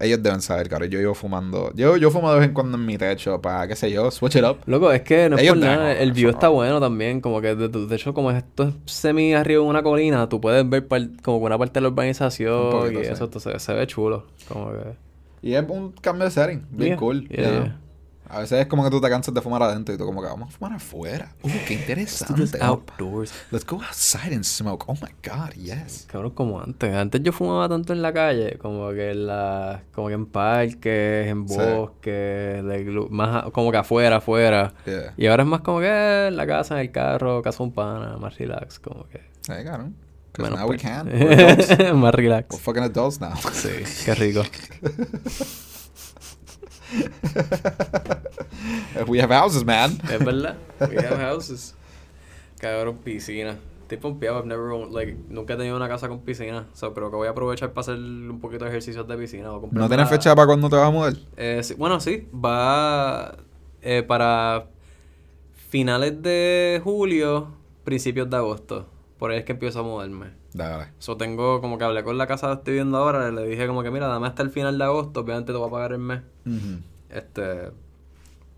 Speaker 2: Ellos deben saber, cabrón. Yo llevo fumando. Yo, yo fumo de vez en cuando en mi techo para, qué sé yo, switch it up.
Speaker 1: Loco, es que no es
Speaker 2: Ellos
Speaker 1: por nada. El view está
Speaker 2: ¿no?
Speaker 1: bueno también. Como que, de, de hecho, como esto es semi arriba de una colina, tú puedes ver par- como que una parte de la urbanización
Speaker 2: poquito,
Speaker 1: y
Speaker 2: sí.
Speaker 1: eso entonces, se ve chulo. Como que...
Speaker 2: Y es un cambio de setting. Bien
Speaker 1: Yeah,
Speaker 2: cool.
Speaker 1: yeah, yeah.
Speaker 2: A veces es como que tú te cansas de fumar adentro y tú como que vamos a fumar afuera. Uh, qué interesante.
Speaker 1: Outdoors.
Speaker 2: Let's go outside and smoke. Oh my God, yes.
Speaker 1: Cabrón, como antes. Antes yo fumaba tanto en la calle, como que en la, como que en parques, en
Speaker 2: Sí.
Speaker 1: bosques, like, lu- más como que afuera, afuera.
Speaker 2: Yeah.
Speaker 1: Y ahora es más como que en la casa, en el carro, casa de un pana, más relax, como que.
Speaker 2: Hey, cabrón. Because
Speaker 1: menos
Speaker 2: now we can. We're adults.
Speaker 1: más relax.
Speaker 2: We're fucking adults now.
Speaker 1: Sí, qué rico.
Speaker 2: we have houses, man.
Speaker 1: es verdad. We have houses. Cabrón, piscina. Estoy pompeado, I've never, owned- like, nunca he tenido una casa con piscina. So, creo que voy a aprovechar para hacer un poquito de ejercicios de piscina. o
Speaker 2: ¿No tienes fecha para cuándo te vas a mudar?
Speaker 1: Eh, sí, bueno, sí, va eh, para finales de julio, principios de agosto. Por ahí es que empiezo a mudarme.
Speaker 2: Dale.
Speaker 1: So tengo como que hablé con la casa que estoy viendo ahora, le dije como que mira, dame hasta el final de agosto, obviamente te voy a pagar el mes.
Speaker 2: Ujú.
Speaker 1: Este,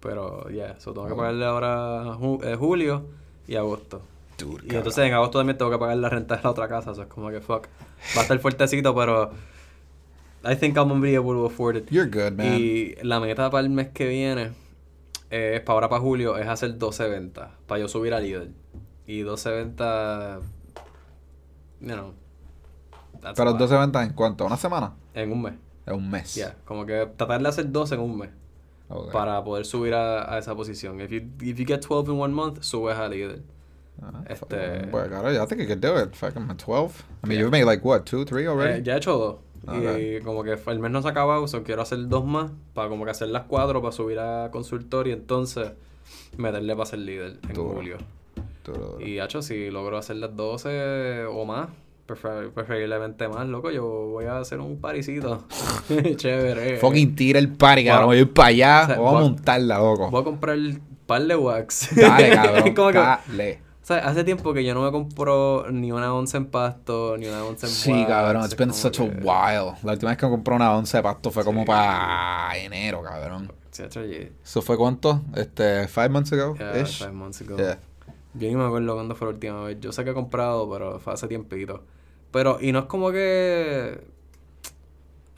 Speaker 1: pero ya, eso tengo que pagarle ahora ju- eh, julio y agosto.
Speaker 2: Dude,
Speaker 1: Y entonces en agosto también tengo que pagar la renta de la otra casa, eso es como que fuck. Va a estar fuertecito, pero I think I'm gonna be able to afford it.
Speaker 2: You're good, man.
Speaker 1: Y la meta para el mes que viene, eh, para ahora para julio, es hacer 12 ventas. Para yo subir a líder. Y 12 ventas. You know. that's
Speaker 2: Pero
Speaker 1: a lot.
Speaker 2: 12 ventas en cuánto? ¿Una semana?
Speaker 1: En un mes.
Speaker 2: En un mes.
Speaker 1: Ya. Como que tratar de hacer 12 en un mes.
Speaker 2: Ok.
Speaker 1: Para poder subir a, a esa posición. If you, if you get 12 in one month, subes a líder.
Speaker 2: Ah,
Speaker 1: este-
Speaker 2: Pues, claro, I think you could do it. Fucking 12. I mean,
Speaker 1: Yeah.
Speaker 2: you've made like, what, two, three already?
Speaker 1: Eh, ya he hecho dos. Y
Speaker 2: Ok.
Speaker 1: como que el mes no se ha acabado, so quiero hacer dos más. Para como que hacer las cuatro, para subir a consultor y entonces meterle para ser líder en
Speaker 2: Duro.
Speaker 1: julio.
Speaker 2: Duro.
Speaker 1: Y hecho, si logro hacer las 12 o más, prefer- preferiblemente más, loco, yo voy a hacer un parisito. Chévere.
Speaker 2: Fucking tira el party,
Speaker 1: a-
Speaker 2: cabrón. Voy a ir para allá.
Speaker 1: O sea,
Speaker 2: a
Speaker 1: voy a-
Speaker 2: montarla, loco.
Speaker 1: Voy a comprar un par de wax.
Speaker 2: Dale, cabrón.
Speaker 1: Como que-
Speaker 2: Dale.
Speaker 1: o sea, hace tiempo que yo no me compro ni una once en pasto, ni una once en
Speaker 2: Sí,
Speaker 1: wax.
Speaker 2: cabrón. It's been
Speaker 1: como
Speaker 2: such a
Speaker 1: que-
Speaker 2: while. La última vez que compré una once de pasto fue como
Speaker 1: Sí.
Speaker 2: para enero, cabrón. ¿Eso fue cuánto? Este, five months ago?
Speaker 1: Yeah, five months ago.
Speaker 2: Yeah.
Speaker 1: Yo ni me acuerdo cuándo fue la última vez. Yo sé que he comprado, pero fue hace tiempito. Pero, y no es como que.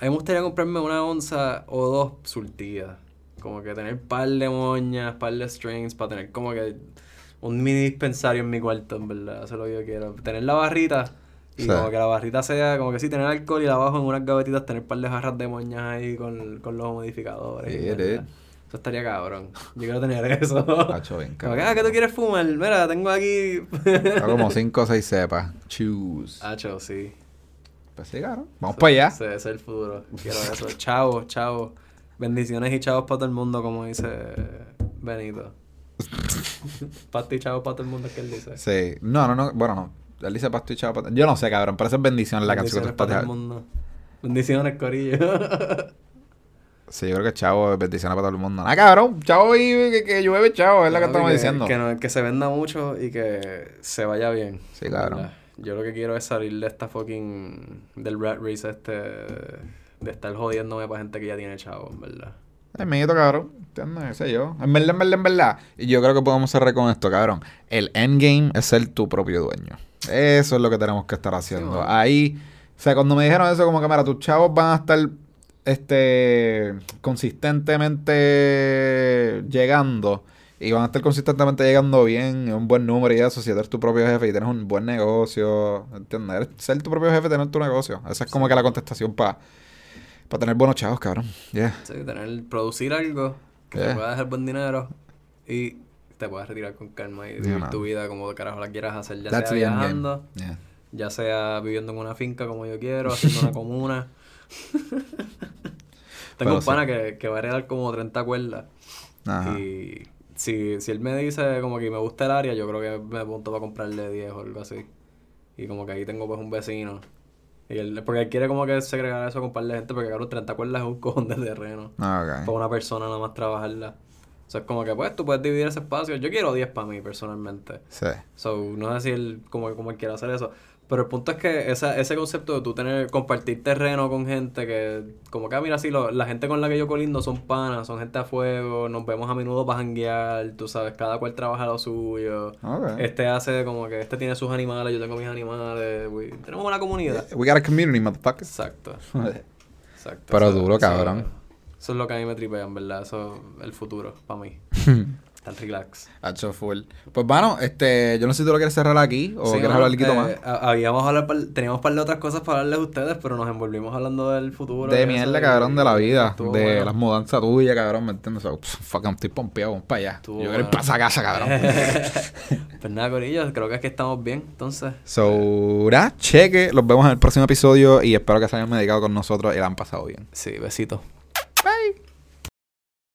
Speaker 1: A mí me gustaría comprarme una onza o dos surtidas. Como que tener par de moñas, par de strings, para tener como que un mini dispensario en mi cuarto, en verdad. Eso es lo que yo quiero. Tener la barrita y
Speaker 2: Sí.
Speaker 1: como que la barrita sea, como que sí, tener alcohol y la abajo en unas gavetitas, tener par de jarras de moñas ahí con, con los modificadores. Eso estaría cabrón. Yo quiero tener eso.
Speaker 2: Hacho, bien,
Speaker 1: Como
Speaker 2: cabrón.
Speaker 1: ah, ¿qué tú quieres fumar? Mira, tengo aquí.
Speaker 2: Tengo como cinco o seis cepas. Choose.
Speaker 1: Hacho, sí.
Speaker 2: Pues sí, cabrón. Vamos para allá.
Speaker 1: Ese, es el futuro. Quiero eso. Chao, chao. Bendiciones y chavos para todo el mundo, como dice Benito. Pasti y chavos para todo el mundo es que él dice.
Speaker 2: Sí. No, no, no. Bueno, no. Él dice pasto y chavo. pato- Yo no sé, cabrón. Pero esa es bendición la canción que
Speaker 1: Bendiciones
Speaker 2: tú
Speaker 1: para todo
Speaker 2: estás...
Speaker 1: el mundo. Bendiciones, Corillo.
Speaker 2: Sí, yo creo que chavo es bendición para todo el mundo. Ah, cabrón. Chavo y que, que llueve, chavo. Es la que estamos
Speaker 1: que-
Speaker 2: diciendo.
Speaker 1: Que, no- que se venda mucho y que se vaya bien.
Speaker 2: Sí, cabrón.
Speaker 1: ¿verdad? Yo lo que quiero es salir de esta fucking... Del rat race este... De estar jodiéndome para gente que ya tiene chavos, ¿verdad?
Speaker 2: Es mito, cabrón. ¿Entiendes? ¿Qué sé yo? En verdad, en verdad, en verdad. Y yo creo que podemos cerrar con esto, cabrón. El endgame es ser tu propio dueño. Eso es lo que tenemos que estar haciendo. Ahí, o sea, cuando me dijeron eso, como que, mira, tus chavos van a estar este consistentemente llegando y van a estar consistentemente llegando bien, en un buen número y eso, si eres tu propio jefe y tienes un buen negocio, ¿entiendes? Ser tu propio jefe, tener tu negocio. Esa es como que la contestación para tener buenos chavos, cabrón. Yeah.
Speaker 1: Sí, tener, producir algo que te pueda dejar buen dinero y te puedas retirar con calma y
Speaker 2: Yeah,
Speaker 1: vivir tu vida como carajo la quieras hacer, ya
Speaker 2: That's
Speaker 1: sea viajando, ya sea viviendo en una finca como yo quiero, haciendo una comuna. Tengo un
Speaker 2: sí.
Speaker 1: pana que, que va a heredar como 30 cuerdas
Speaker 2: Ajá.
Speaker 1: y si, si él me dice como que me gusta el área, yo creo que me apunto para comprarle 10 o algo así. Y como que ahí tengo pues un vecino. Y él, porque él quiere como que segregar eso con un par de gente porque claro, 30 cuerdas es un cojón de terreno
Speaker 2: Ah,
Speaker 1: para una persona nada más trabajarla. O sea, es como que pues tú puedes dividir ese espacio. Yo quiero 10 para mí personalmente.
Speaker 2: Sí.
Speaker 1: So, no sé si él como, como él quiere hacer eso. Pero el punto es que esa, ese concepto de tú tener, compartir terreno con gente que, como que, ah, mira, sí, lo- la gente con la que yo colindo son panas, son gente a fuego, nos vemos a menudo para janguear, tú sabes, cada cual trabaja lo suyo. Este hace como que este tiene sus animales, yo tengo mis animales, we- tenemos una comunidad.
Speaker 2: We got a community, motherfuckers.
Speaker 1: Exacto. Exacto.
Speaker 2: Pero duro,
Speaker 1: eso-
Speaker 2: cabrón.
Speaker 1: Eso es lo que a mí me tripea, en verdad. Eso es el futuro, para mí. Tan relax.
Speaker 2: Hacho full. Pues bueno, este, yo no sé si tú lo quieres cerrar aquí o
Speaker 1: Sí,
Speaker 2: quieres hablar algo más.
Speaker 1: eh, ha- habíamos teníamos un par de otras cosas para hablarles a ustedes, pero nos envolvimos hablando del futuro.
Speaker 2: De mierda, cabrón, de la vida. De
Speaker 1: bueno.
Speaker 2: las mudanzas tuyas, cabrón, ¿me entiendes? O sea, pff, fuck, estoy pompeado, vamos para allá.
Speaker 1: Estuvo
Speaker 2: yo quiero ir
Speaker 1: bueno.
Speaker 2: para esa casa, cabrón.
Speaker 1: pues nada, Corillo, creo que es que estamos bien, entonces.
Speaker 2: so, cheque. Los vemos en el próximo episodio y espero que se hayan medicado con nosotros y la han pasado bien.
Speaker 1: Sí, besitos.